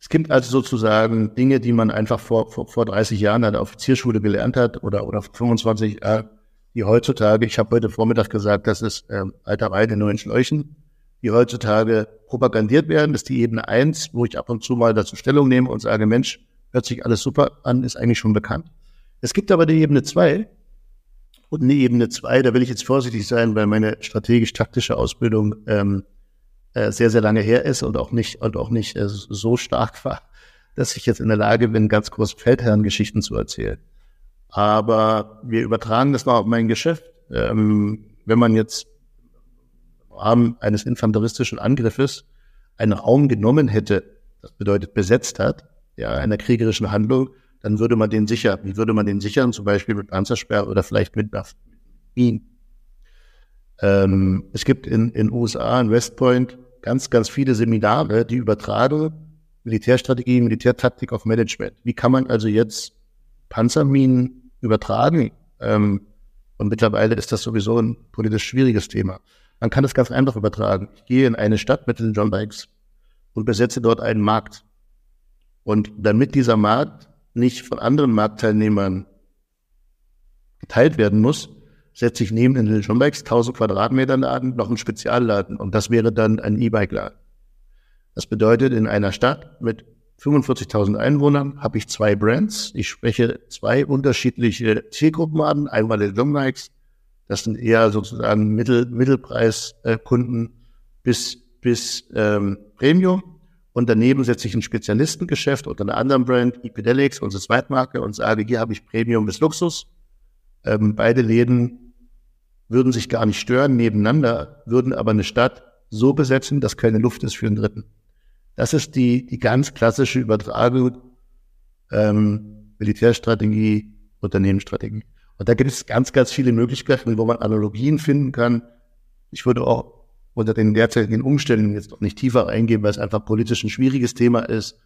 Es gibt also sozusagen Dinge, die man einfach vor, vor, vor 30 Jahren an der Offizierschule gelernt hat oder, oder 25 Jahre, die heutzutage, ich habe heute Vormittag gesagt, das ist ähm, alter Wein in neuen Schläuchen, die heutzutage propagandiert werden. Das ist die Ebene eins, wo ich ab und zu mal dazu Stellung nehme und sage, Mensch, hört sich alles super an, ist eigentlich schon bekannt. Es gibt aber die Ebene zwei und eine Ebene zwei, da will ich jetzt vorsichtig sein, weil meine strategisch-taktische Ausbildung ähm, äh, sehr, sehr lange her ist und auch nicht, und auch nicht äh, so stark war, dass ich jetzt in der Lage bin, ganz große Feldherrengeschichten zu erzählen. Aber wir übertragen das noch auf mein Geschäft. Ähm, wenn man jetzt im Rahmen eines infanteristischen Angriffes einen Raum genommen hätte, das bedeutet besetzt hat, ja, einer kriegerischen Handlung, dann würde man den sichern. Wie würde man den sichern? Zum Beispiel mit Panzersperr oder vielleicht mit Wien. Ähm, es gibt in den USA, in West Point, ganz, ganz viele Seminare, die übertragen Militärstrategie, Militärtaktik auf Management. Wie kann man also jetzt Panzerminen übertragen? Ähm, und mittlerweile ist das sowieso ein politisch schwieriges Thema. Man kann das ganz einfach übertragen. Ich gehe in eine Stadt mit den John Bikes und besetze dort einen Markt. Und damit dieser Markt nicht von anderen Marktteilnehmern geteilt werden muss, setze ich neben den Bikes 1000 Quadratmeter Laden noch einen Spezialladen und das wäre dann ein E-Bike-Laden. Das bedeutet, in einer Stadt mit 45.000 Einwohnern habe ich zwei Brands. Ich spreche zwei unterschiedliche Zielgruppen an. Einmal den John Bikes, das sind eher sozusagen Mittel, Mittelpreiskunden bis, bis ähm, Premium. Und daneben setze ich ein Spezialistengeschäft unter einer anderen Brand, Epidelics, unsere Zweitmarke, und sage, hier habe ich Premium bis Luxus. Ähm, beide Läden würden sich gar nicht stören nebeneinander, würden aber eine Stadt so besetzen, dass keine Luft ist für einen Dritten. Das ist die, die ganz klassische Übertragung ähm, Militärstrategie, Unternehmensstrategie. Und da gibt es ganz, ganz viele Möglichkeiten, wo man Analogien finden kann. Ich würde auch unter den derzeitigen Umständen jetzt noch nicht tiefer eingehen, weil es einfach politisch ein schwieriges Thema ist.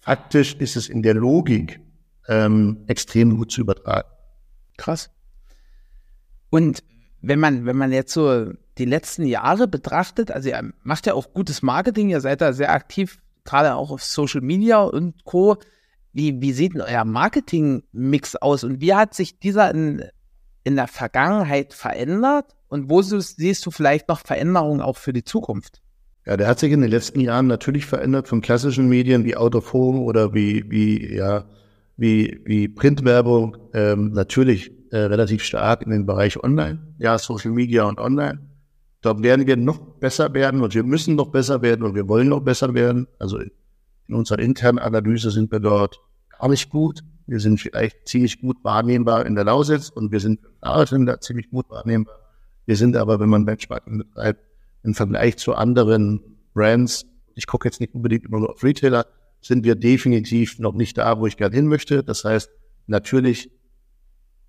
Faktisch ist es in der Logik ähm, extrem gut zu übertragen. Krass. Und wenn man, wenn man jetzt so die letzten Jahre betrachtet, also ihr macht ja auch gutes Marketing, ihr seid da sehr aktiv gerade auch auf Social Media und Co. Wie, wie sieht denn euer Marketing-Mix aus und wie hat sich dieser in, in der Vergangenheit verändert und wo siehst du vielleicht noch Veränderungen auch für die Zukunft? Ja, der hat sich in den letzten Jahren natürlich verändert von klassischen Medien wie Out oder wie, wie, ja, wie, wie Printwerbung, ähm, natürlich äh, relativ stark in den Bereich Online, ja, Social Media und Online. Dort werden wir noch besser werden und wir müssen noch besser werden und wir wollen noch besser werden. Also in unserer internen Analyse sind wir dort gar nicht gut. Wir sind vielleicht ziemlich gut wahrnehmbar in der Lausitz und wir sind da ziemlich gut wahrnehmbar. Wir sind aber, wenn man Benchmarking betreibt, im Vergleich zu anderen Brands, ich gucke jetzt nicht unbedingt immer nur auf Retailer, sind wir definitiv noch nicht da, wo ich gerne hin möchte. Das heißt, natürlich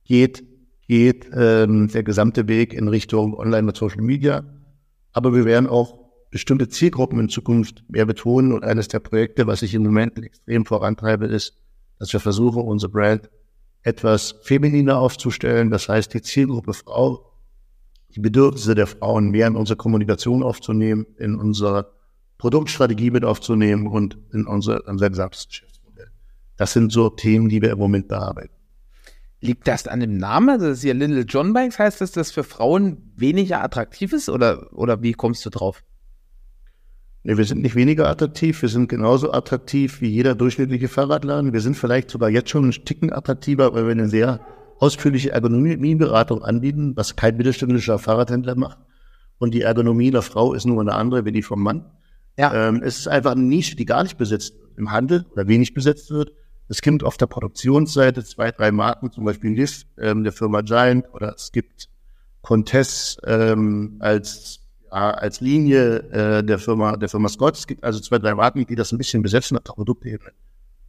geht, geht ähm, der gesamte Weg in Richtung Online mit Social Media. Aber wir werden auch bestimmte Zielgruppen in Zukunft mehr betonen. Und eines der Projekte, was ich im Moment extrem vorantreibe, ist, dass wir versuchen, unsere Brand etwas femininer aufzustellen. Das heißt, die Zielgruppe Frau die Bedürfnisse der Frauen mehr in unsere Kommunikation aufzunehmen, in unsere Produktstrategie mit aufzunehmen und in unser, unser gesamtes Geschäftsmodell. Das sind so Themen, die wir im Moment bearbeiten. Liegt das an dem Namen? Also das ist ja Little John Bikes. Heißt das, dass für Frauen weniger attraktiv ist oder, oder wie kommst du drauf? Nee, wir sind nicht weniger attraktiv. Wir sind genauso attraktiv wie jeder durchschnittliche Fahrradladen. Wir sind vielleicht sogar jetzt schon ein Ticken attraktiver, weil wir eine sehr ausführliche Ergonomieberatung anbieten, was kein mittelständischer Fahrradhändler macht. Und die Ergonomie der Frau ist nur eine andere wie die vom Mann. Ja. Ähm, es ist einfach eine Nische, die gar nicht besetzt wird im Handel oder wenig besetzt wird. Es gibt auf der Produktionsseite zwei, drei Marken, zum Beispiel Lift ähm, der Firma Giant oder es gibt Contest ähm, als ja, als Linie äh, der Firma der Firma Scott. Es gibt also zwei, drei Marken, die das ein bisschen besetzen auf der Produktebene.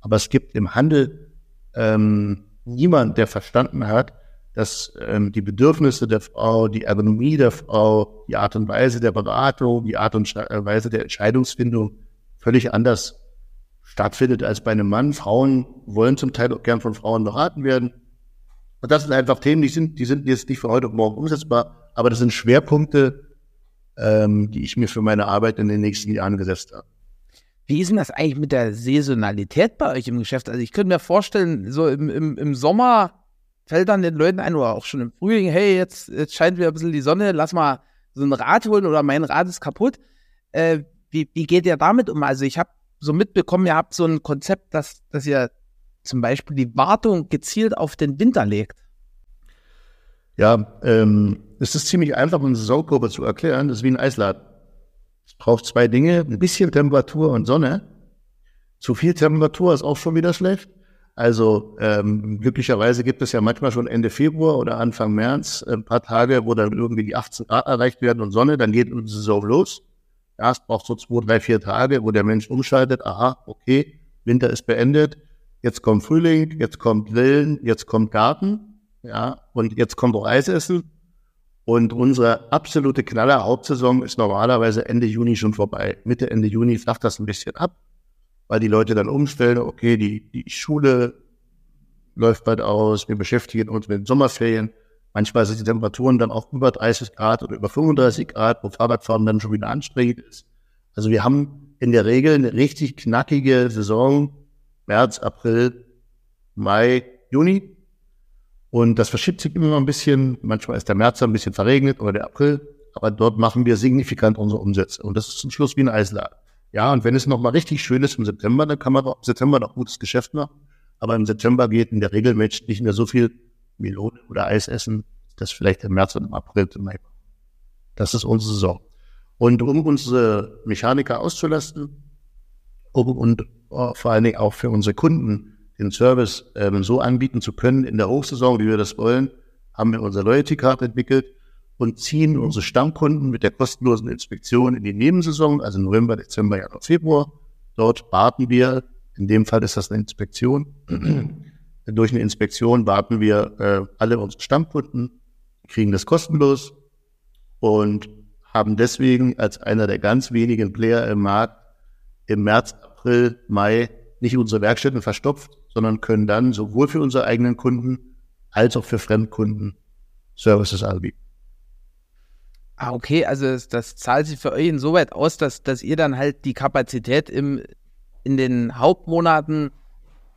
Aber es gibt im Handel ähm, niemand, der verstanden hat, dass ähm, die Bedürfnisse der Frau, die Ergonomie der Frau, die Art und Weise der Beratung, die Art und äh, Weise der Entscheidungsfindung völlig anders stattfindet als bei einem Mann. Frauen wollen zum Teil auch gern von Frauen beraten werden. Und das sind einfach Themen, die sind, die sind jetzt nicht von heute auf morgen umsetzbar, aber das sind Schwerpunkte, ähm, die ich mir für meine Arbeit in den nächsten Jahren gesetzt habe. Wie ist denn das eigentlich mit der Saisonalität bei euch im Geschäft? Also ich könnte mir vorstellen, so im, im, im Sommer fällt dann den Leuten ein, oder auch schon im Frühling, hey, jetzt, jetzt scheint wieder ein bisschen die Sonne, lass mal so ein Rad holen oder mein Rad ist kaputt. Äh, wie, wie geht ihr damit um? Also ich habe so mitbekommen, ihr habt so ein Konzept, dass, dass ihr zum Beispiel die Wartung gezielt auf den Winter legt. Ja, ähm, es ist ziemlich einfach, eine Saisonkurve zu erklären. Das ist wie ein Eisladen. Es braucht zwei Dinge, ein bisschen Temperatur und Sonne. Zu viel Temperatur ist auch schon wieder schlecht. Also ähm, glücklicherweise gibt es ja manchmal schon Ende Februar oder Anfang März ein paar Tage, wo dann irgendwie die 18 Grad erreicht werden und Sonne, dann geht unsere Saison los. Ja, es braucht so zwei, drei, vier Tage, wo der Mensch umschaltet, aha, okay, Winter ist beendet, jetzt kommt Frühling, jetzt kommt Grillen, jetzt kommt Garten, ja, und jetzt kommt auch Eisessen. Und unsere absolute Knaller-Hauptsaison ist normalerweise Ende Juni schon vorbei. Mitte, Ende Juni flacht das ein bisschen ab, weil die Leute dann umstellen, okay, die, die Schule läuft bald aus, wir beschäftigen uns mit den Sommerferien. Manchmal sind die Temperaturen dann auch über 30 Grad oder über 35 Grad, wo Fahrradfahren dann schon wieder anstrengend ist. Also wir haben in der Regel eine richtig knackige Saison, März, April, Mai, Juni. Und das verschiebt sich immer ein bisschen. Manchmal ist der März ein bisschen verregnet oder der April. Aber dort machen wir signifikant unsere Umsätze. Und das ist zum Schluss wie ein Eisladen. Ja, und wenn es nochmal richtig schön ist im September, dann kann man auch im September noch gutes Geschäft machen. Aber im September geht in der Regel nicht mehr so viel Melone oder Eis essen, das vielleicht im März und im April zum Mai. Das ist unsere Saison. Und um unsere Mechaniker auszulasten, um und oh, vor allen Dingen auch für unsere Kunden den Service ähm, so anbieten zu können in der Hochsaison, wie wir das wollen, haben wir unsere Loyalty Card entwickelt und ziehen unsere Stammkunden mit der kostenlosen Inspektion in die Nebensaison, also November, Dezember, Januar, Februar. Dort warten wir, in dem Fall ist das eine Inspektion, durch eine Inspektion warten wir äh, alle unsere Stammkunden, kriegen das kostenlos und haben deswegen als einer der ganz wenigen Player im Markt im März, April, Mai nicht unsere Werkstätten verstopft, sondern können dann sowohl für unsere eigenen Kunden als auch für Fremdkunden Services anbieten. Ah, okay, also das, das zahlt sich für euch insoweit aus, dass, dass ihr dann halt die Kapazität im, in den Hauptmonaten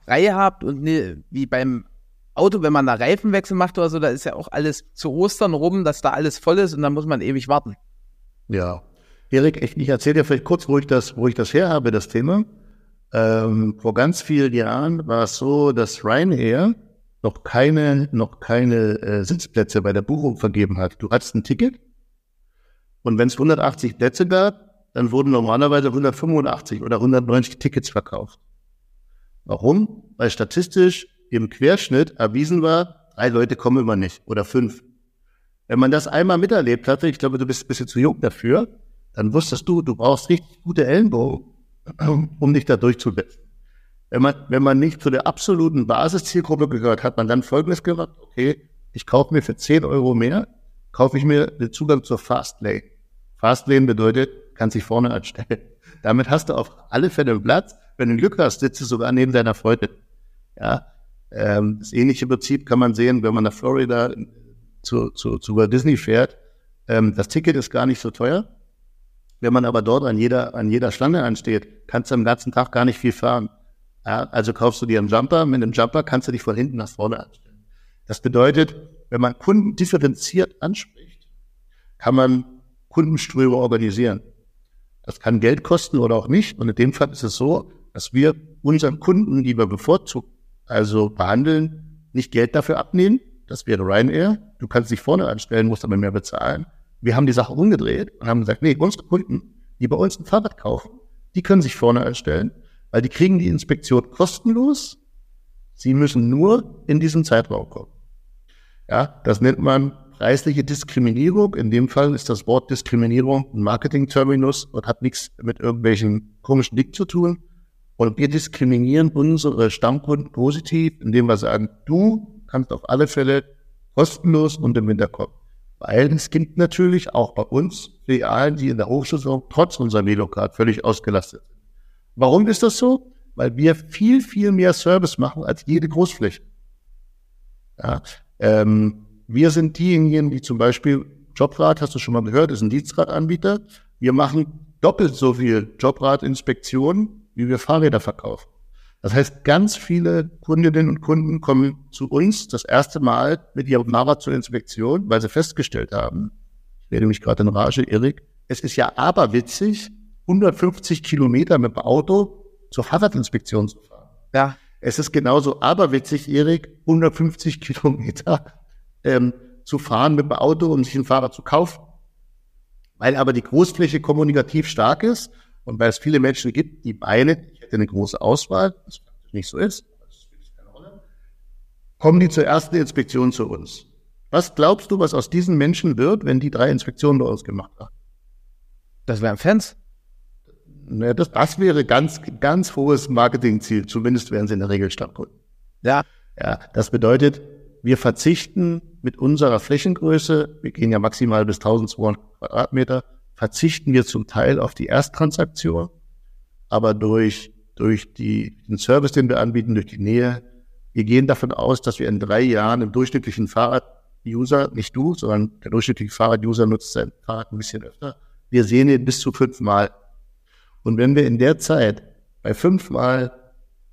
frei habt und ne, wie beim Auto, wenn man da Reifenwechsel macht oder so, da ist ja auch alles zu Ostern rum, dass da alles voll ist und dann muss man ewig warten. Ja. Erik, ich, ich erzähle dir vielleicht kurz, wo ich das, wo ich das her habe, das Thema. Ähm, vor ganz vielen Jahren war es so, dass Ryanair noch keine, noch keine äh, Sitzplätze bei der Buchung vergeben hat. Du hattest ein Ticket und wenn es 180 Plätze gab, dann wurden normalerweise 185 oder 190 Tickets verkauft. Warum? Weil statistisch im Querschnitt erwiesen war, drei Leute kommen immer nicht oder fünf. Wenn man das einmal miterlebt hatte, ich glaube, du bist ein bisschen zu jung dafür, dann wusstest du, du brauchst richtig gute Ellenbogen, um dich da durchzusetzen. Wenn man, wenn man nicht zu der absoluten Basiszielgruppe gehört, hat man dann Folgendes gemacht, okay, ich kaufe mir für 10 Euro mehr, kaufe ich mir den Zugang zur Fastlane. Fastlane bedeutet, kann sich vorne anstellen. Damit hast du auf alle Fälle einen Platz. Wenn du Glück hast, sitzt du sogar neben deiner Freundin. Ja, ähm, das ähnliche Prinzip kann man sehen, wenn man nach Florida zu, zu, zu Walt Disney fährt. Ähm, das Ticket ist gar nicht so teuer. Wenn man aber dort an jeder, an jeder Schlange ansteht, kannst du am ganzen Tag gar nicht viel fahren. Ja, also kaufst du dir einen Jumper, mit einem Jumper kannst du dich von hinten nach vorne anstellen. Das bedeutet, wenn man Kunden differenziert anspricht, kann man Kundenströme organisieren. Das kann Geld kosten oder auch nicht. Und in dem Fall ist es so, dass wir unseren Kunden, die wir bevorzugt also behandeln, nicht Geld dafür abnehmen. Das wäre Ryanair. Du kannst dich vorne anstellen, musst aber mehr bezahlen. Wir haben die Sache umgedreht und haben gesagt, nee, unsere Kunden, die bei uns ein Fahrrad kaufen, die können sich vorne anstellen, weil die kriegen die Inspektion kostenlos. Sie müssen nur in diesen Zeitraum kommen. Ja, das nennt man preisliche Diskriminierung. In dem Fall ist das Wort Diskriminierung ein Marketing-Terminus und hat nichts mit irgendwelchen komischen Dingen zu tun. Und wir diskriminieren unsere Stammkunden positiv, indem wir sagen, du kannst auf alle Fälle kostenlos und im Winter kommen. Weil es gibt natürlich auch bei uns Filialen, die in der Hochsaison trotz unserer Velocard völlig ausgelastet sind. Warum ist das so? Weil wir viel, viel mehr Service machen als jede Großfläche. Ja, ähm, wir sind diejenigen, die zum Beispiel Jobrad, hast du schon mal gehört, ist ein Dienstradanbieter. Wir machen doppelt so viel Jobradinspektionen, wie wir Fahrräder verkaufen. Das heißt, ganz viele Kundinnen und Kunden kommen zu uns das erste Mal mit ihrem Fahrrad zur Inspektion, weil sie festgestellt haben, ich rede mich gerade in Rage, Erik, es ist ja aberwitzig, 150 Kilometer mit dem Auto zur Fahrradinspektion zu fahren. Ja. Es ist genauso aberwitzig, Erik, 150 Kilometer ähm, zu fahren mit dem Auto, um sich ein Fahrrad zu kaufen. Weil aber die Großfläche kommunikativ stark ist und weil es viele Menschen gibt, die meinen, ich hätte eine große Auswahl, was nicht so ist, kommen die zur ersten Inspektion zu uns. Was glaubst du, was aus diesen Menschen wird, wenn die drei Inspektionen bei uns gemacht haben? Das wären Fans. Ne, das, das wäre ganz, ganz hohes Marketingziel. Zumindest wären sie in der Regel Stammkunden. Ja. Ja, das bedeutet, wir verzichten mit unserer Flächengröße, wir gehen ja maximal bis 1200 Quadratmeter, verzichten wir zum Teil auf die Ersttransaktion, aber durch, durch die, den Service, den wir anbieten, durch die Nähe, wir gehen davon aus, dass wir in drei Jahren im durchschnittlichen Fahrrad-User, nicht du, sondern der durchschnittliche Fahrrad-User nutzt sein Fahrrad ein bisschen öfter, wir sehen ihn bis zu fünfmal. Und wenn wir in der Zeit bei fünfmal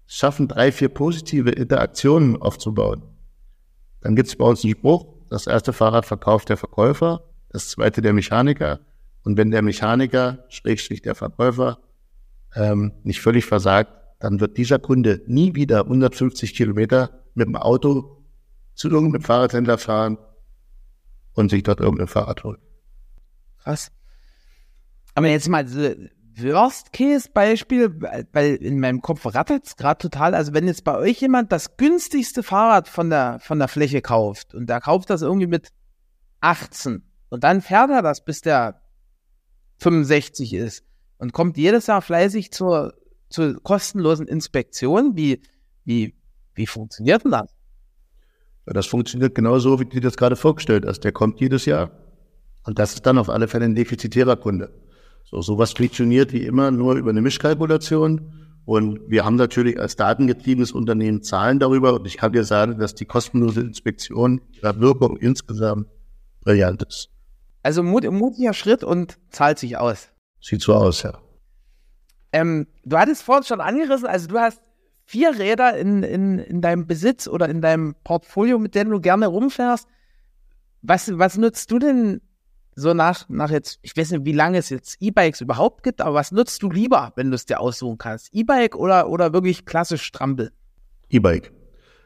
schaffen, drei, vier positive Interaktionen aufzubauen, dann gibt es bei uns einen Spruch, das erste Fahrrad verkauft der Verkäufer, das zweite der Mechaniker. Und wenn der Mechaniker, Schrägstrich der Verkäufer, ähm, nicht völlig versagt, dann wird dieser Kunde nie wieder 150 Kilometer mit dem Auto zu irgendeinem Fahrradhändler fahren und sich dort irgendein Fahrrad holen. Krass. Aber jetzt mal Worst-Case-Beispiel, weil in meinem Kopf rattert es gerade total. Also wenn jetzt bei euch jemand das günstigste Fahrrad von der, von der Fläche kauft und der kauft das irgendwie mit 18 und dann fährt er das, bis der 65 ist und kommt jedes Jahr fleißig zur, zur kostenlosen Inspektion, wie, wie, wie funktioniert denn das? Ja, das funktioniert genauso, wie du das gerade vorgestellt hast. Der kommt jedes Jahr. Und das ist dann auf alle Fälle ein defizitärer Kunde. So, sowas funktioniert wie immer nur über eine Mischkalkulation. Und wir haben natürlich als datengetriebenes Unternehmen Zahlen darüber. Und ich kann dir sagen, dass die kostenlose Inspektion ihrer Wirkung insgesamt brillant ist. Also mut, mutiger Schritt und zahlt sich aus. Sieht so aus, ja. Ähm, du hattest vorhin schon angerissen, also du hast vier Räder in, in, in deinem Besitz oder in deinem Portfolio, mit denen du gerne rumfährst. Was, was nutzt du denn so nach, nach jetzt, ich weiß nicht, wie lange es jetzt E-Bikes überhaupt gibt, aber was nutzt du lieber, wenn du es dir aussuchen kannst? E-Bike oder, oder wirklich klassisch Strampel? E-Bike.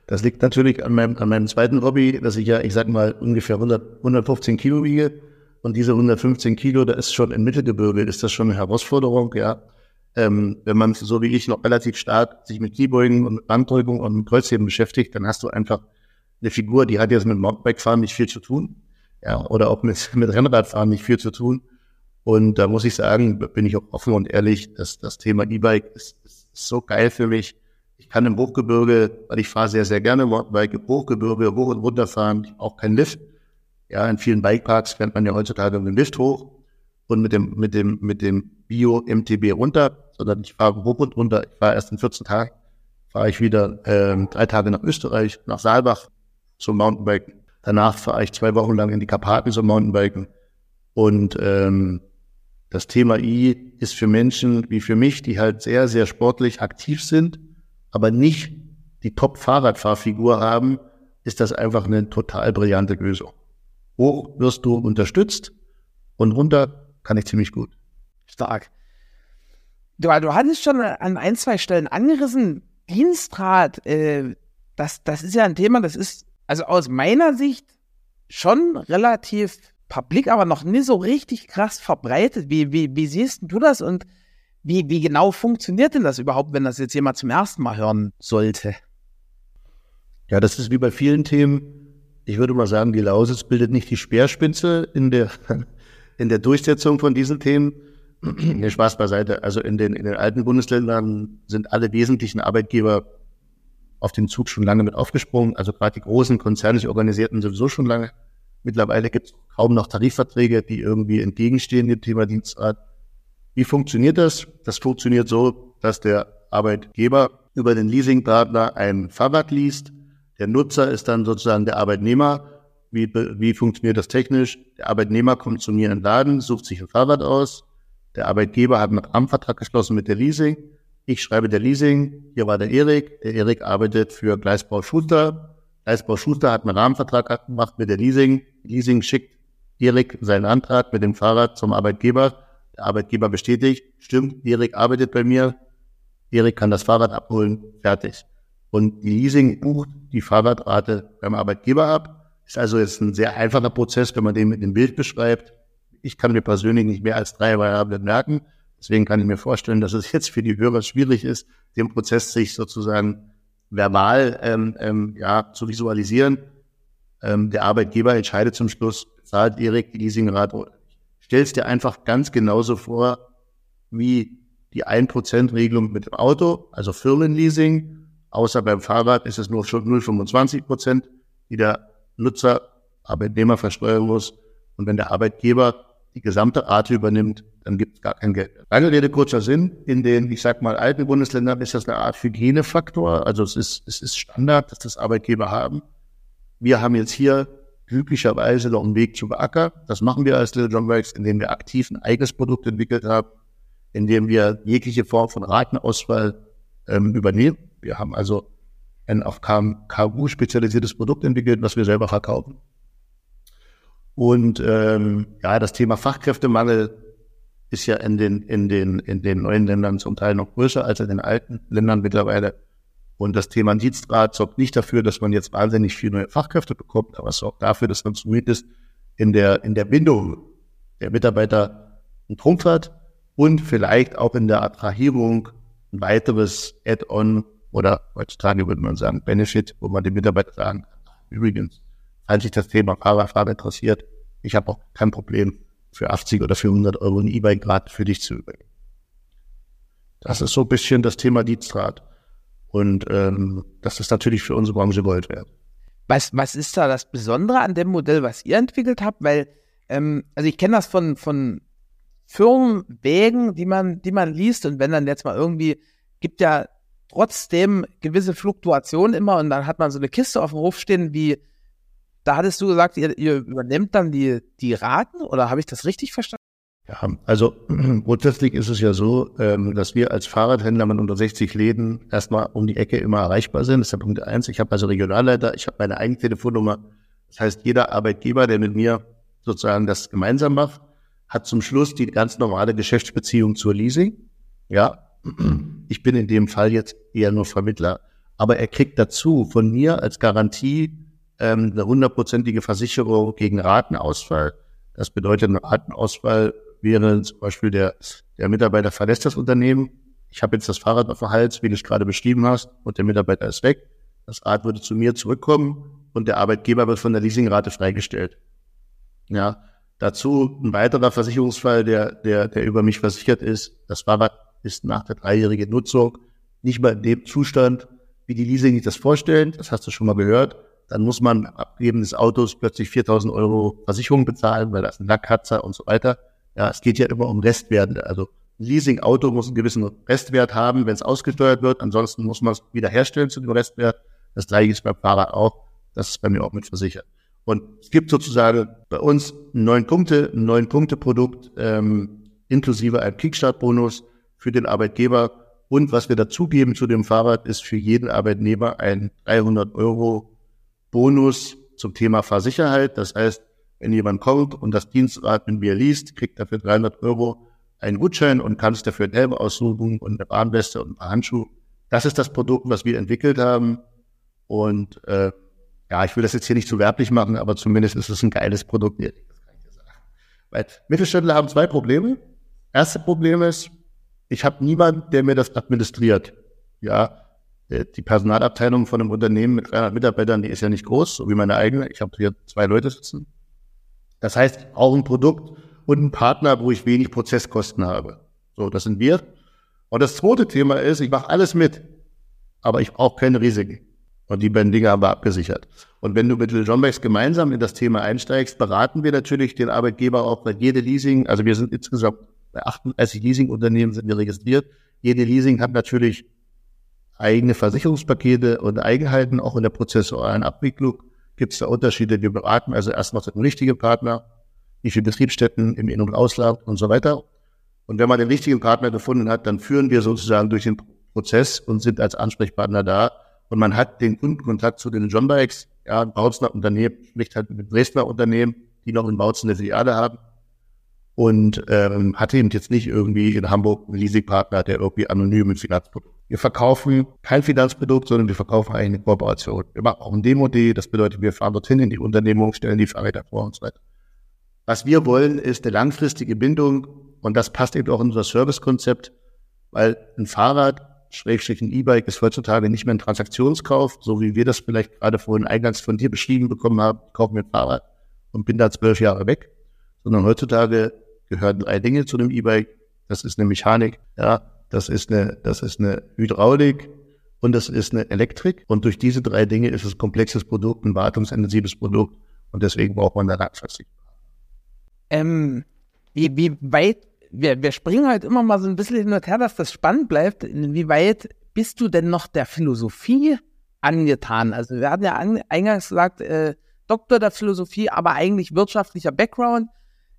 Das liegt natürlich an meinem, an meinem zweiten Hobby, dass ich ja, ich sag mal, ungefähr 100, 115 Kilo wiege. Und diese 115 Kilo, da ist schon im Mittelgebirge, ist das schon eine Herausforderung, ja. Ähm, wenn man so wie ich noch relativ stark sich mit Kniebeugen und mit und Kreuzheben beschäftigt, dann hast du einfach eine Figur, die hat jetzt mit Mountainbike-Fahren nicht viel zu tun ja, oder auch mit, mit Rennradfahren nicht viel zu tun. Und da muss ich sagen, bin ich auch offen und ehrlich, dass das Thema E-Bike ist, ist so geil für mich. Ich kann im Hochgebirge, weil ich fahre sehr, sehr gerne Mountainbike, Hochgebirge hoch und runter fahren, auch kein Lift. Ja, in vielen Bikeparks fährt man ja heutzutage mit dem Lift hoch und mit dem, mit dem, mit dem Bio-MTB runter, sondern ich fahre hoch und runter. Ich fahre erst in 14 Tagen, fahre ich wieder äh, drei Tage nach Österreich, nach Saalbach zum Mountainbiken. Danach fahre ich zwei Wochen lang in die Karpaten zum Mountainbiken. Und ähm, das Thema I ist für Menschen wie für mich, die halt sehr, sehr sportlich aktiv sind, aber nicht die Top-Fahrradfahrfigur haben, ist das einfach eine total brillante Lösung. Hoch wirst du unterstützt und runter kann ich ziemlich gut. Stark. Du, du hattest schon an ein, zwei Stellen angerissen, Dienstrat, äh, das, das ist ja ein Thema, das ist also aus meiner Sicht schon relativ publik, aber noch nie so richtig krass verbreitet. Wie, wie, wie siehst du das und wie, wie genau funktioniert denn das überhaupt, wenn das jetzt jemand zum ersten Mal hören sollte? Ja, das ist wie bei vielen Themen. Ich würde mal sagen, die Lausitz bildet nicht die Speerspitze in der, in der Durchsetzung von diesen Themen. Nee, Spaß beiseite. Also in den, in den alten Bundesländern sind alle wesentlichen Arbeitgeber auf den Zug schon lange mit aufgesprungen. Also gerade die großen konzernlich organisierten sowieso schon lange. Mittlerweile gibt es kaum noch Tarifverträge, die irgendwie entgegenstehen dem Thema Dienstrat. Wie funktioniert das? Das funktioniert so, dass der Arbeitgeber über den Leasingpartner ein Fahrrad liest. Der Nutzer ist dann sozusagen der Arbeitnehmer. Wie, wie funktioniert das technisch? Der Arbeitnehmer kommt zu mir in den Laden, sucht sich ein Fahrrad aus. Der Arbeitgeber hat einen Rahmenvertrag geschlossen mit der Leasing. Ich schreibe der Leasing, hier war der Erik, der Erik arbeitet für Gleisbau Schuster. Gleisbau Schuster hat einen Rahmenvertrag gemacht mit der Leasing. Leasing schickt Erik seinen Antrag mit dem Fahrrad zum Arbeitgeber. Der Arbeitgeber bestätigt, stimmt, Erik arbeitet bei mir. Erik kann das Fahrrad abholen, fertig. Und die Leasing bucht die Fahrradrate beim Arbeitgeber ab. Ist also jetzt ein sehr einfacher Prozess, wenn man den mit dem Bild beschreibt. Ich kann mir persönlich nicht mehr als drei Variablen merken. Deswegen kann ich mir vorstellen, dass es jetzt für die Hörer schwierig ist, den Prozess sich sozusagen verbal ähm, ähm, ja, zu visualisieren. Ähm, der Arbeitgeber entscheidet zum Schluss, bezahlt Erik die Leasingrate oder nicht. Stellst dir einfach ganz genauso vor, wie die 1%-Regelung mit dem Auto, also Firmenleasing, außer beim Fahrrad ist es nur schon 0,25 Prozent, die der Nutzer, Arbeitnehmer versteuern muss. Und wenn der Arbeitgeber die gesamte Rate übernimmt, dann gibt es gar kein Geld. Lange Rede, kurzer Sinn. In den, ich sag mal, alten Bundesländern ist das eine Art Hygienefaktor. Also es ist, es ist Standard, dass das Arbeitgeber haben. Wir haben jetzt hier glücklicherweise noch einen Weg zu beackern. Das machen wir als Little John Works, indem wir aktiv ein eigenes Produkt entwickelt haben, indem wir jegliche Form von Ratenauswahl ähm, übernehmen. Wir haben also ein auf KMU spezialisiertes Produkt entwickelt, was wir selber verkaufen. Und ähm, ja, das Thema Fachkräftemangel ist ja in den, in, den, in den neuen Ländern zum Teil noch größer als in den alten Ländern mittlerweile. Und das Thema Dienstgrad sorgt nicht dafür, dass man jetzt wahnsinnig viele neue Fachkräfte bekommt, aber es sorgt dafür, dass man zumindest in der, in der Bindung der Mitarbeiter einen Trumpf hat und vielleicht auch in der Attrahierung ein weiteres Add-on oder heutzutage würde man sagen Benefit, wo man den Mitarbeiter sagen kann, übrigens, falls sich das Thema Fahrradfahren interessiert, ich habe auch kein Problem, für 80 oder für 100 Euro ein E-Bike gerade für dich zu übernehmen. Das ist so ein bisschen das Thema Dienstrat. Und ähm, das ist natürlich für unsere Branche Gold wert. Was, was ist da das Besondere an dem Modell, was ihr entwickelt habt? Weil, ähm, also ich kenne das von, von Firmenwegen, die man, die man liest und wenn dann jetzt mal irgendwie, gibt ja trotzdem gewisse Fluktuationen immer und dann hat man so eine Kiste auf dem Hof stehen wie da hattest du gesagt, ihr, ihr übernehmt dann die, die Raten oder habe ich das richtig verstanden? Ja, also grundsätzlich ist es ja so, ähm, dass wir als Fahrradhändler mit unter 60 Läden erstmal um die Ecke immer erreichbar sind. Das ist der Punkt eins. Ich habe also Regionalleiter, ich habe meine eigene Telefonnummer. Das heißt, jeder Arbeitgeber, der mit mir sozusagen das gemeinsam macht, hat zum Schluss die ganz normale Geschäftsbeziehung zur Leasing. Ja, ich bin in dem Fall jetzt eher nur Vermittler. Aber er kriegt dazu von mir als Garantie ähm, eine hundertprozentige Versicherung gegen Ratenausfall. Das bedeutet, ein Ratenausfall wäre zum Beispiel der, der Mitarbeiter verlässt das Unternehmen. Ich habe jetzt das Fahrrad auf dem Hals, wie du es gerade beschrieben hast, und der Mitarbeiter ist weg. Das Rad würde zu mir zurückkommen und der Arbeitgeber wird von der Leasingrate freigestellt. Ja, dazu ein weiterer Versicherungsfall, der, der, der über mich versichert ist. Das Fahrrad ist nach der dreijährigen Nutzung nicht mehr in dem Zustand, wie die Leasing sich das vorstellen. Das hast du schon mal gehört. Dann muss man abgeben des Autos plötzlich 4000 Euro Versicherung bezahlen, weil das ein Lackkatzer und so weiter. Ja, es geht ja immer um Restwerte. Also ein Leasing-Auto muss einen gewissen Restwert haben, wenn es ausgesteuert wird. Ansonsten muss man es wiederherstellen zu dem Restwert. Das gleiche ist beim Fahrrad auch. Das ist bei mir auch mit versichert. Und es gibt sozusagen bei uns neun Punkte, ein neun Punkte Produkt ähm, inklusive einem Kickstart-Bonus für den Arbeitgeber. Und was wir dazugeben zu dem Fahrrad ist für jeden Arbeitnehmer ein 300 Euro Bonus zum Thema Fahrsicherheit. Das heißt, wenn jemand kommt und das Dienstrad mit mir liest, kriegt er für 300 Euro einen Gutschein und kann sich dafür Helm aussuchen und eine Bahnweste und ein paar Handschuhe. Das ist das Produkt, was wir entwickelt haben. Und äh, ja, ich will das jetzt hier nicht zu werblich machen, aber zumindest ist es ein geiles Produkt. Das kann ich sagen. Weil Mittelständler haben zwei Probleme. Erste Problem ist, ich habe niemanden, der mir das administriert. Ja, die Personalabteilung von einem Unternehmen mit 300 Mitarbeitern, die ist ja nicht groß, so wie meine eigene. Ich habe hier zwei Leute sitzen. Das heißt, auch ein Produkt und ein Partner, wo ich wenig Prozesskosten habe. So, das sind wir. Und das zweite Thema ist, ich mache alles mit, aber ich brauche keine Risiken. Und die beiden Dinge haben wir abgesichert. Und wenn du mit Will John Becks gemeinsam in das Thema einsteigst, beraten wir natürlich den Arbeitgeber auch, weil jede Leasing, also wir sind insgesamt bei 38 Leasingunternehmen sind wir registriert. Jede Leasing hat natürlich eigene Versicherungspakete und Eigenheiten, auch in der prozessualen Abwicklung gibt es da Unterschiede. Wir beraten also erstmal den richtigen Partner, wie viele Betriebsstätten im In- und Ausland und so weiter. Und wenn man den richtigen Partner gefunden hat, dann führen wir sozusagen durch den Prozess und sind als Ansprechpartner da. Und man hat den Kundenkontakt zu den John Bikes, ja, ein Bautzner Unternehmen, spricht halt mit Dresdner Unternehmen, die noch in Bautzen eine Filiale haben. Und ähm, hatte eben jetzt nicht irgendwie in Hamburg einen Leasingpartner, der irgendwie anonym ein Finanzprodukt wir verkaufen kein Finanzprodukt, sondern wir verkaufen eigentlich eine Kooperation. Wir machen auch ein Demo-D, das bedeutet, wir fahren dorthin in die Unternehmung, stellen die Fahrräder vor und so weiter. Was wir wollen, ist eine langfristige Bindung und das passt eben auch in unser Servicekonzept, weil ein Fahrrad, Schrägstrich ein E-Bike, ist heutzutage nicht mehr ein Transaktionskauf, so wie wir das vielleicht gerade vorhin eingangs von dir beschrieben bekommen haben, ich kaufe mir ein Fahrrad und bin da zwölf Jahre weg, sondern heutzutage gehören drei Dinge zu dem E-Bike. Das ist eine Mechanik, ja, das ist eine, das ist eine Hydraulik und das ist eine Elektrik. Und durch diese drei Dinge ist es ein komplexes Produkt, ein wartungsintensives Produkt und deswegen braucht man da langfristig. Ähm, wie, wie weit, wir, wir springen halt immer mal so ein bisschen hin und her, dass das spannend bleibt. Wie weit bist du denn noch der Philosophie angetan? Also wir hatten ja an, eingangs gesagt, äh, Doktor der Philosophie, aber eigentlich wirtschaftlicher Background.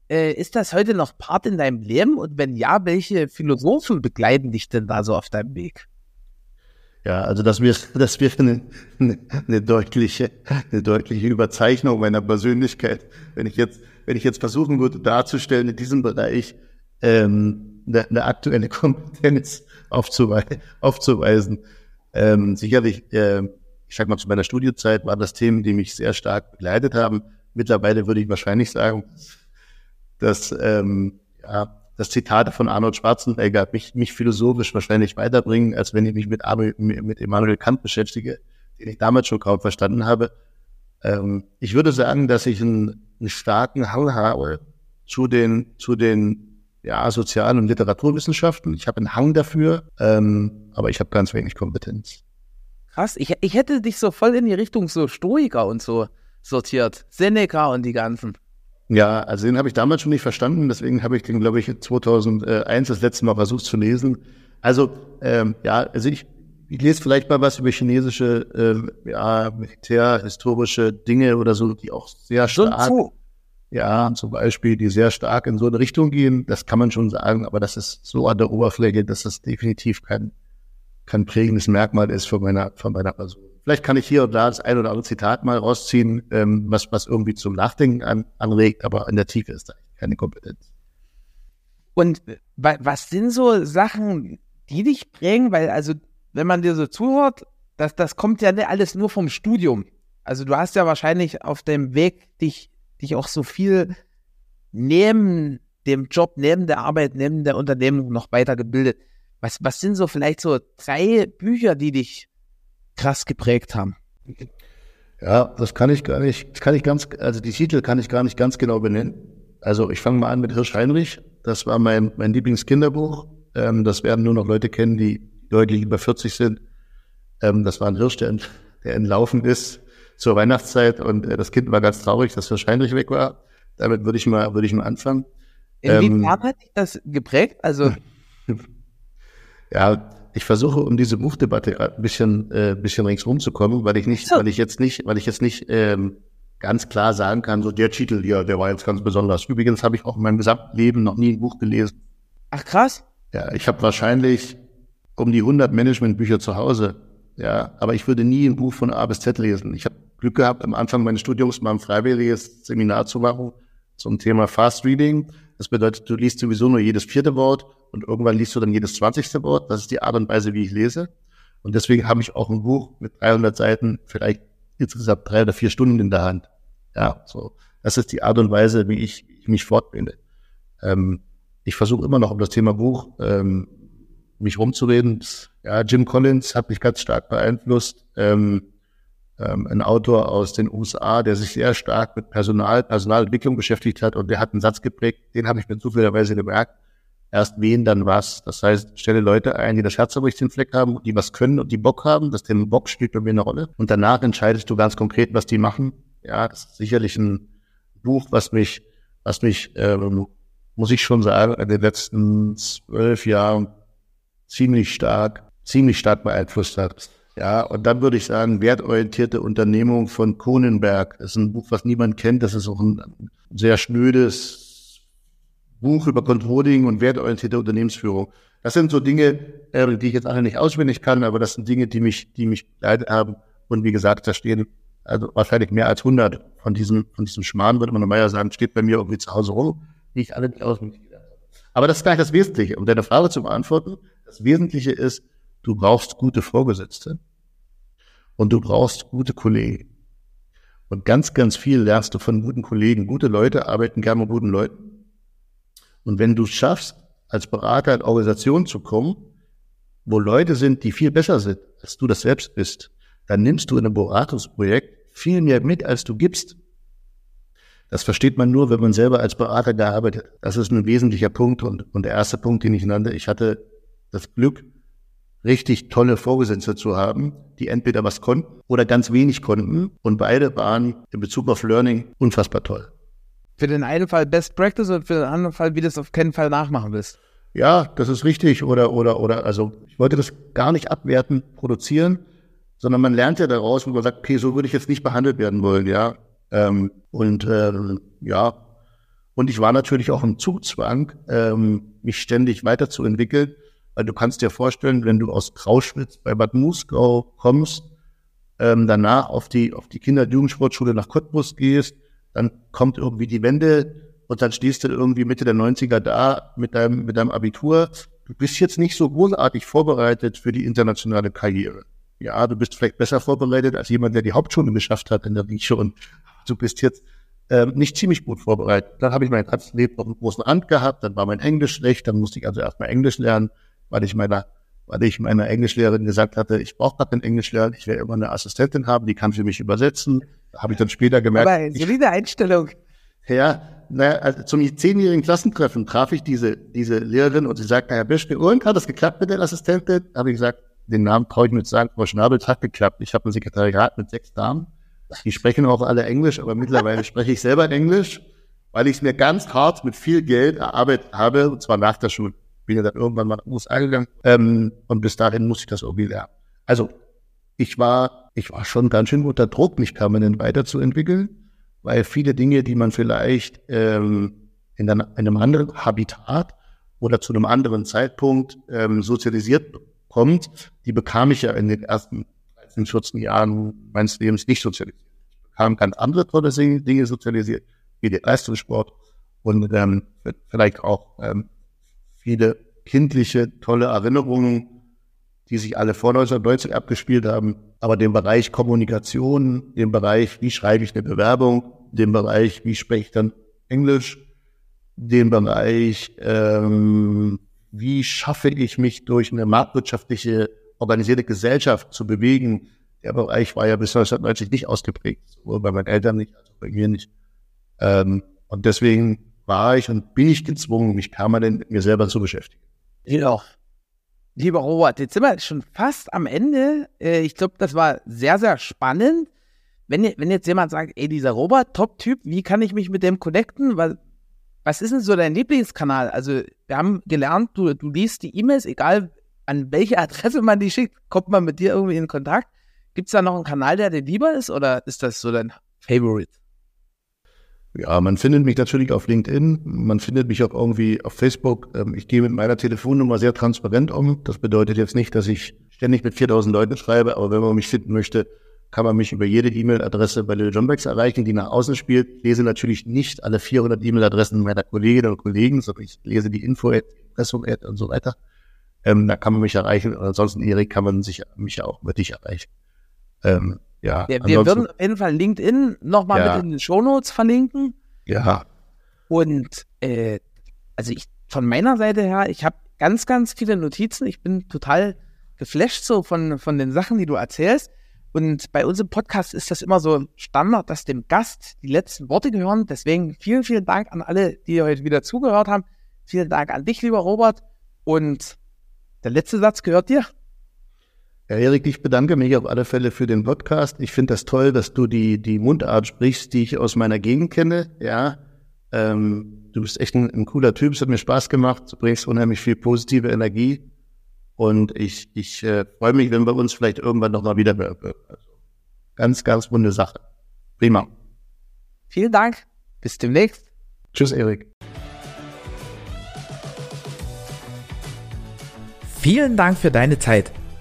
Äh, ist das heute noch Part in deinem Leben? Und wenn ja, welche Philosophen begleiten dich denn da so auf deinem Weg? Ja, also das wäre das wäre eine, eine, deutliche eine deutliche Überzeichnung meiner Persönlichkeit, wenn ich jetzt wenn ich jetzt versuchen würde darzustellen in diesem Bereich ähm, eine, eine aktuelle Kompetenz aufzuwei aufzuweisen. Ähm, sicherlich, äh, ich sag mal zu meiner Studienzeit waren das Themen, die mich sehr stark begleitet haben. Mittlerweile würde ich wahrscheinlich sagen, dass ähm, ja, das Zitat von Arnold Schwarzenegger mich, mich philosophisch wahrscheinlich weiterbringen, als wenn ich mich mit, Arnold, mit Immanuel Kant beschäftige, den ich damals schon kaum verstanden habe. Ähm, ich würde sagen, dass ich einen, einen starken Hang habe zu den, zu den ja, Sozial- und Literaturwissenschaften. Ich habe einen Hang dafür, ähm, aber ich habe ganz wenig Kompetenz. Krass, ich, ich hätte dich so voll in die Richtung so Stoiker und so sortiert. Seneca und die ganzen. Ja, also den habe ich damals schon nicht verstanden, deswegen habe ich den, glaube ich, 2001 das letzte Mal versucht zu lesen. Also, ähm, ja, also ich, ich lese vielleicht mal was über chinesische, äh, ja, militärhistorische Dinge oder so, die auch sehr stark, ja, zum Beispiel, die sehr stark in so eine Richtung gehen, das kann man schon sagen, aber das ist so an der Oberfläche, dass das definitiv kein, kein prägendes Merkmal ist von meiner, von meiner Person. Vielleicht kann ich hier und da das ein oder andere Zitat mal rausziehen, ähm, was, was irgendwie zum Nachdenken an, anregt, aber in der Tiefe ist da keine Kompetenz. Und was sind so Sachen, die dich prägen? Weil, also, wenn man dir so zuhört, das, das kommt ja alles nur vom Studium. Also, du hast ja wahrscheinlich auf dem Weg dich, dich auch so viel neben dem Job, neben der Arbeit, neben der Unternehmung noch weitergebildet. Was, was sind so vielleicht so drei Bücher, die dich krass geprägt haben? Ja, das kann ich gar nicht, das kann ich ganz, also die Titel kann ich gar nicht ganz genau benennen. Also ich fange mal an mit Hirsch Heinrich. Das war mein, mein Lieblingskinderbuch. Ähm, das werden nur noch Leute kennen, die deutlich über 40 sind. Ähm, das war ein Hirsch, der, der entlaufen ist zur Weihnachtszeit und äh, das Kind war ganz traurig, dass Hirsch Heinrich weg war. Damit würde ich mal, würde ich mal anfangen. Inwiefern ähm, hat dich das geprägt? Also ja, ich versuche, um diese Buchdebatte ein bisschen, äh, bisschen ringsrum zu kommen, weil ich nicht, so. weil ich jetzt nicht, weil ich jetzt nicht ähm, ganz klar sagen kann, so der Titel hier, der war jetzt ganz besonders. Übrigens habe ich auch in meinem gesamten Leben noch nie ein Buch gelesen. Ach krass. Ja, ich habe wahrscheinlich um die 100 Managementbücher zu Hause. Ja, aber ich würde nie ein Buch von A bis Z lesen. Ich habe Glück gehabt, am Anfang meines Studiums mal ein freiwilliges Seminar zu machen zum Thema Fast Reading. Das bedeutet, du liest sowieso nur jedes vierte Wort und irgendwann liest du dann jedes zwanzigste Wort. Das ist die Art und Weise, wie ich lese. Und deswegen habe ich auch ein Buch mit 300 Seiten vielleicht insgesamt drei oder vier Stunden in der Hand. Ja, so. Das ist die Art und Weise, wie ich, ich mich fortbilde. Ähm, ich versuche immer noch um das Thema Buch ähm, mich rumzureden. Ja, Jim Collins hat mich ganz stark beeinflusst. Ähm, ähm, ein Autor aus den USA, der sich sehr stark mit Personal, Personalentwicklung beschäftigt hat und der hat einen Satz geprägt, den habe ich mir zufälligerweise gemerkt. Erst wen, dann was. Das heißt, stelle Leute ein, die das Herz am richtigen Fleck haben, die was können und die Bock haben. Das Thema Bock spielt bei mir eine Rolle. Und danach entscheidest du ganz konkret, was die machen. Ja, das ist sicherlich ein Buch, was mich, was mich, ähm, muss ich schon sagen, in den letzten zwölf Jahren ziemlich stark, ziemlich stark beeinflusst hat. Ja, und dann würde ich sagen, wertorientierte Unternehmung von Kronenberg. Das ist ein Buch, was niemand kennt. Das ist auch ein sehr schnödes Buch über Controlling und wertorientierte Unternehmensführung. Das sind so Dinge, äh, die ich jetzt alle nicht auswendig kann, aber das sind Dinge, die mich, die mich begleitet haben. Und wie gesagt, da stehen also wahrscheinlich mehr als 100 von diesem, von diesem Schmarrn, würde man normalerweise sagen, steht bei mir irgendwie zu Hause rum, die ich alle nicht auswendig gelernt habe. Aber das ist gar nicht das Wesentliche. Um deine Frage zu beantworten, das Wesentliche ist, du brauchst gute Vorgesetzte und du brauchst gute Kollegen. Und ganz, ganz viel lernst du von guten Kollegen. Gute Leute arbeiten gerne mit guten Leuten. Und wenn du schaffst, als Berater in Organisation zu kommen, wo Leute sind, die viel besser sind, als du das selbst bist, dann nimmst du in einem Beratungsprojekt viel mehr mit, als du gibst. Das versteht man nur, wenn man selber als Berater gearbeitet. Das ist ein wesentlicher Punkt und, und der erste Punkt, den ich nannte. Ich hatte das Glück, richtig tolle Vorgesetzte zu haben, die entweder was konnten oder ganz wenig konnten. Und beide waren in Bezug auf Learning unfassbar toll. Für den einen Fall Best Practice und für den anderen Fall, wie du es auf keinen Fall nachmachen willst. Ja, das ist richtig. Oder, oder, oder, also ich wollte das gar nicht abwerten, produzieren, sondern man lernt ja daraus, wo man sagt, okay, so würde ich jetzt nicht behandelt werden wollen, ja. Ähm, und ähm, ja, und ich war natürlich auch im Zugzwang, ähm, mich ständig weiterzuentwickeln weil du kannst dir vorstellen, wenn du aus Grauschwitz bei Bad Muskau kommst, ähm, danach auf die, auf die Kinder- und Jugendsportschule nach Cottbus gehst, dann kommt irgendwie die Wende und dann stehst du irgendwie Mitte der 90er da mit deinem, mit deinem Abitur. Du bist jetzt nicht so großartig vorbereitet für die internationale Karriere. Ja, du bist vielleicht besser vorbereitet als jemand, der die Hauptschule geschafft hat in der Rieche und du bist jetzt ähm, nicht ziemlich gut vorbereitet. Dann habe ich mein ganzes Leben auf einem großen Rand gehabt, dann war mein Englisch schlecht, dann musste ich also erstmal Englisch lernen weil ich meiner, weil ich meiner Englischlehrerin gesagt hatte, ich brauche gerade einen Englischlehrer, ich werde immer eine Assistentin haben, die kann für mich übersetzen. Habe ich dann später gemerkt. Aber solide Einstellung. Ja, naja, also zum zehnjährigen Klassentreffen traf ich diese, diese Lehrerin und sie sagte, Herr Bischke, und hat das geklappt mit der Assistentin? Habe ich gesagt, den Namen traue ich mir zu sagen, Frau Schnabel, hat geklappt. Ich habe ein Sekretariat mit sechs Damen. Die sprechen auch alle Englisch, aber mittlerweile spreche ich selber Englisch, weil ich es mir ganz hart mit viel Geld erarbeitet habe, und zwar nach der Schule bin ja dann irgendwann mal nach USA gegangen ähm, und bis dahin musste ich das irgendwie lernen. Also ich war, ich war schon ganz schön unter Druck, mich permanent weiterzuentwickeln. weil viele Dinge, die man vielleicht ähm, in einem anderen Habitat oder zu einem anderen Zeitpunkt ähm, sozialisiert bekommt, die bekam ich ja in den ersten 13, 14 Jahren meines Lebens nicht sozialisiert. Ich bekam ganz andere tolle Dinge sozialisiert, wie den Leistungssport und ähm, vielleicht auch ähm, viele kindliche, tolle Erinnerungen, die sich alle vor 1990 abgespielt haben. Aber den Bereich Kommunikation, den Bereich, wie schreibe ich eine Bewerbung, den Bereich, wie spreche ich dann Englisch, den Bereich, ähm, wie schaffe ich mich durch eine marktwirtschaftliche organisierte Gesellschaft zu bewegen. Der Bereich war ja bis 1990 nicht ausgeprägt, sowohl bei meinen Eltern nicht, als auch bei mir nicht. Ähm, und deswegen war ich und bin ich gezwungen, mich permanent mit mir selber zu beschäftigen. Ja. Lieber Robert, jetzt sind wir schon fast am Ende. Äh, ich glaube, das war sehr, sehr spannend. Wenn, wenn jetzt jemand sagt, ey, dieser Robert, Top-Typ, wie kann ich mich mit dem connecten? Was, was ist denn so dein Lieblingskanal? Also, wir haben gelernt, du, du liest die E-Mails, egal an welche Adresse man die schickt, kommt man mit dir irgendwie in Kontakt. Gibt es da noch einen Kanal, der dir lieber ist oder ist das so dein Favorite? Ja, man findet mich natürlich auf LinkedIn, man findet mich auch irgendwie auf Facebook. Ähm, ich gehe mit meiner Telefonnummer sehr transparent um. Das bedeutet jetzt nicht, dass ich ständig mit 4000 Leuten schreibe, aber wenn man mich finden möchte, kann man mich über jede E-Mail-Adresse bei Lil Johnbacks erreichen, die nach außen spielt. Ich lese natürlich nicht alle 400 E-Mail-Adressen meiner Kolleginnen und Kollegen, sondern ich lese die Info, Impressum und so weiter. Ähm, da kann man mich erreichen. Und ansonsten, Erik, kann man sich mich auch über dich erreichen. Ähm, ja, wir, wir würden auf jeden Fall LinkedIn nochmal ja. mit in den Shownotes verlinken. Ja. Und äh, also ich von meiner Seite her, ich habe ganz, ganz viele Notizen. Ich bin total geflasht so von, von den Sachen, die du erzählst. Und bei unserem Podcast ist das immer so Standard, dass dem Gast die letzten Worte gehören. Deswegen vielen, vielen Dank an alle, die heute wieder zugehört haben. Vielen Dank an dich, lieber Robert. Und der letzte Satz gehört dir. Ja, Erik, ich bedanke mich auf alle Fälle für den Podcast. Ich finde das toll, dass du die, die Mundart sprichst, die ich aus meiner Gegend kenne. Ja, ähm, du bist echt ein, ein cooler Typ. Es hat mir Spaß gemacht. Du bringst unheimlich viel positive Energie. Und ich, ich äh, freue mich, wenn wir uns vielleicht irgendwann noch mal wieder hören. Also, ganz, ganz runde Sache. Prima. Vielen Dank. Bis demnächst. Tschüss, Erik. Vielen Dank für deine Zeit.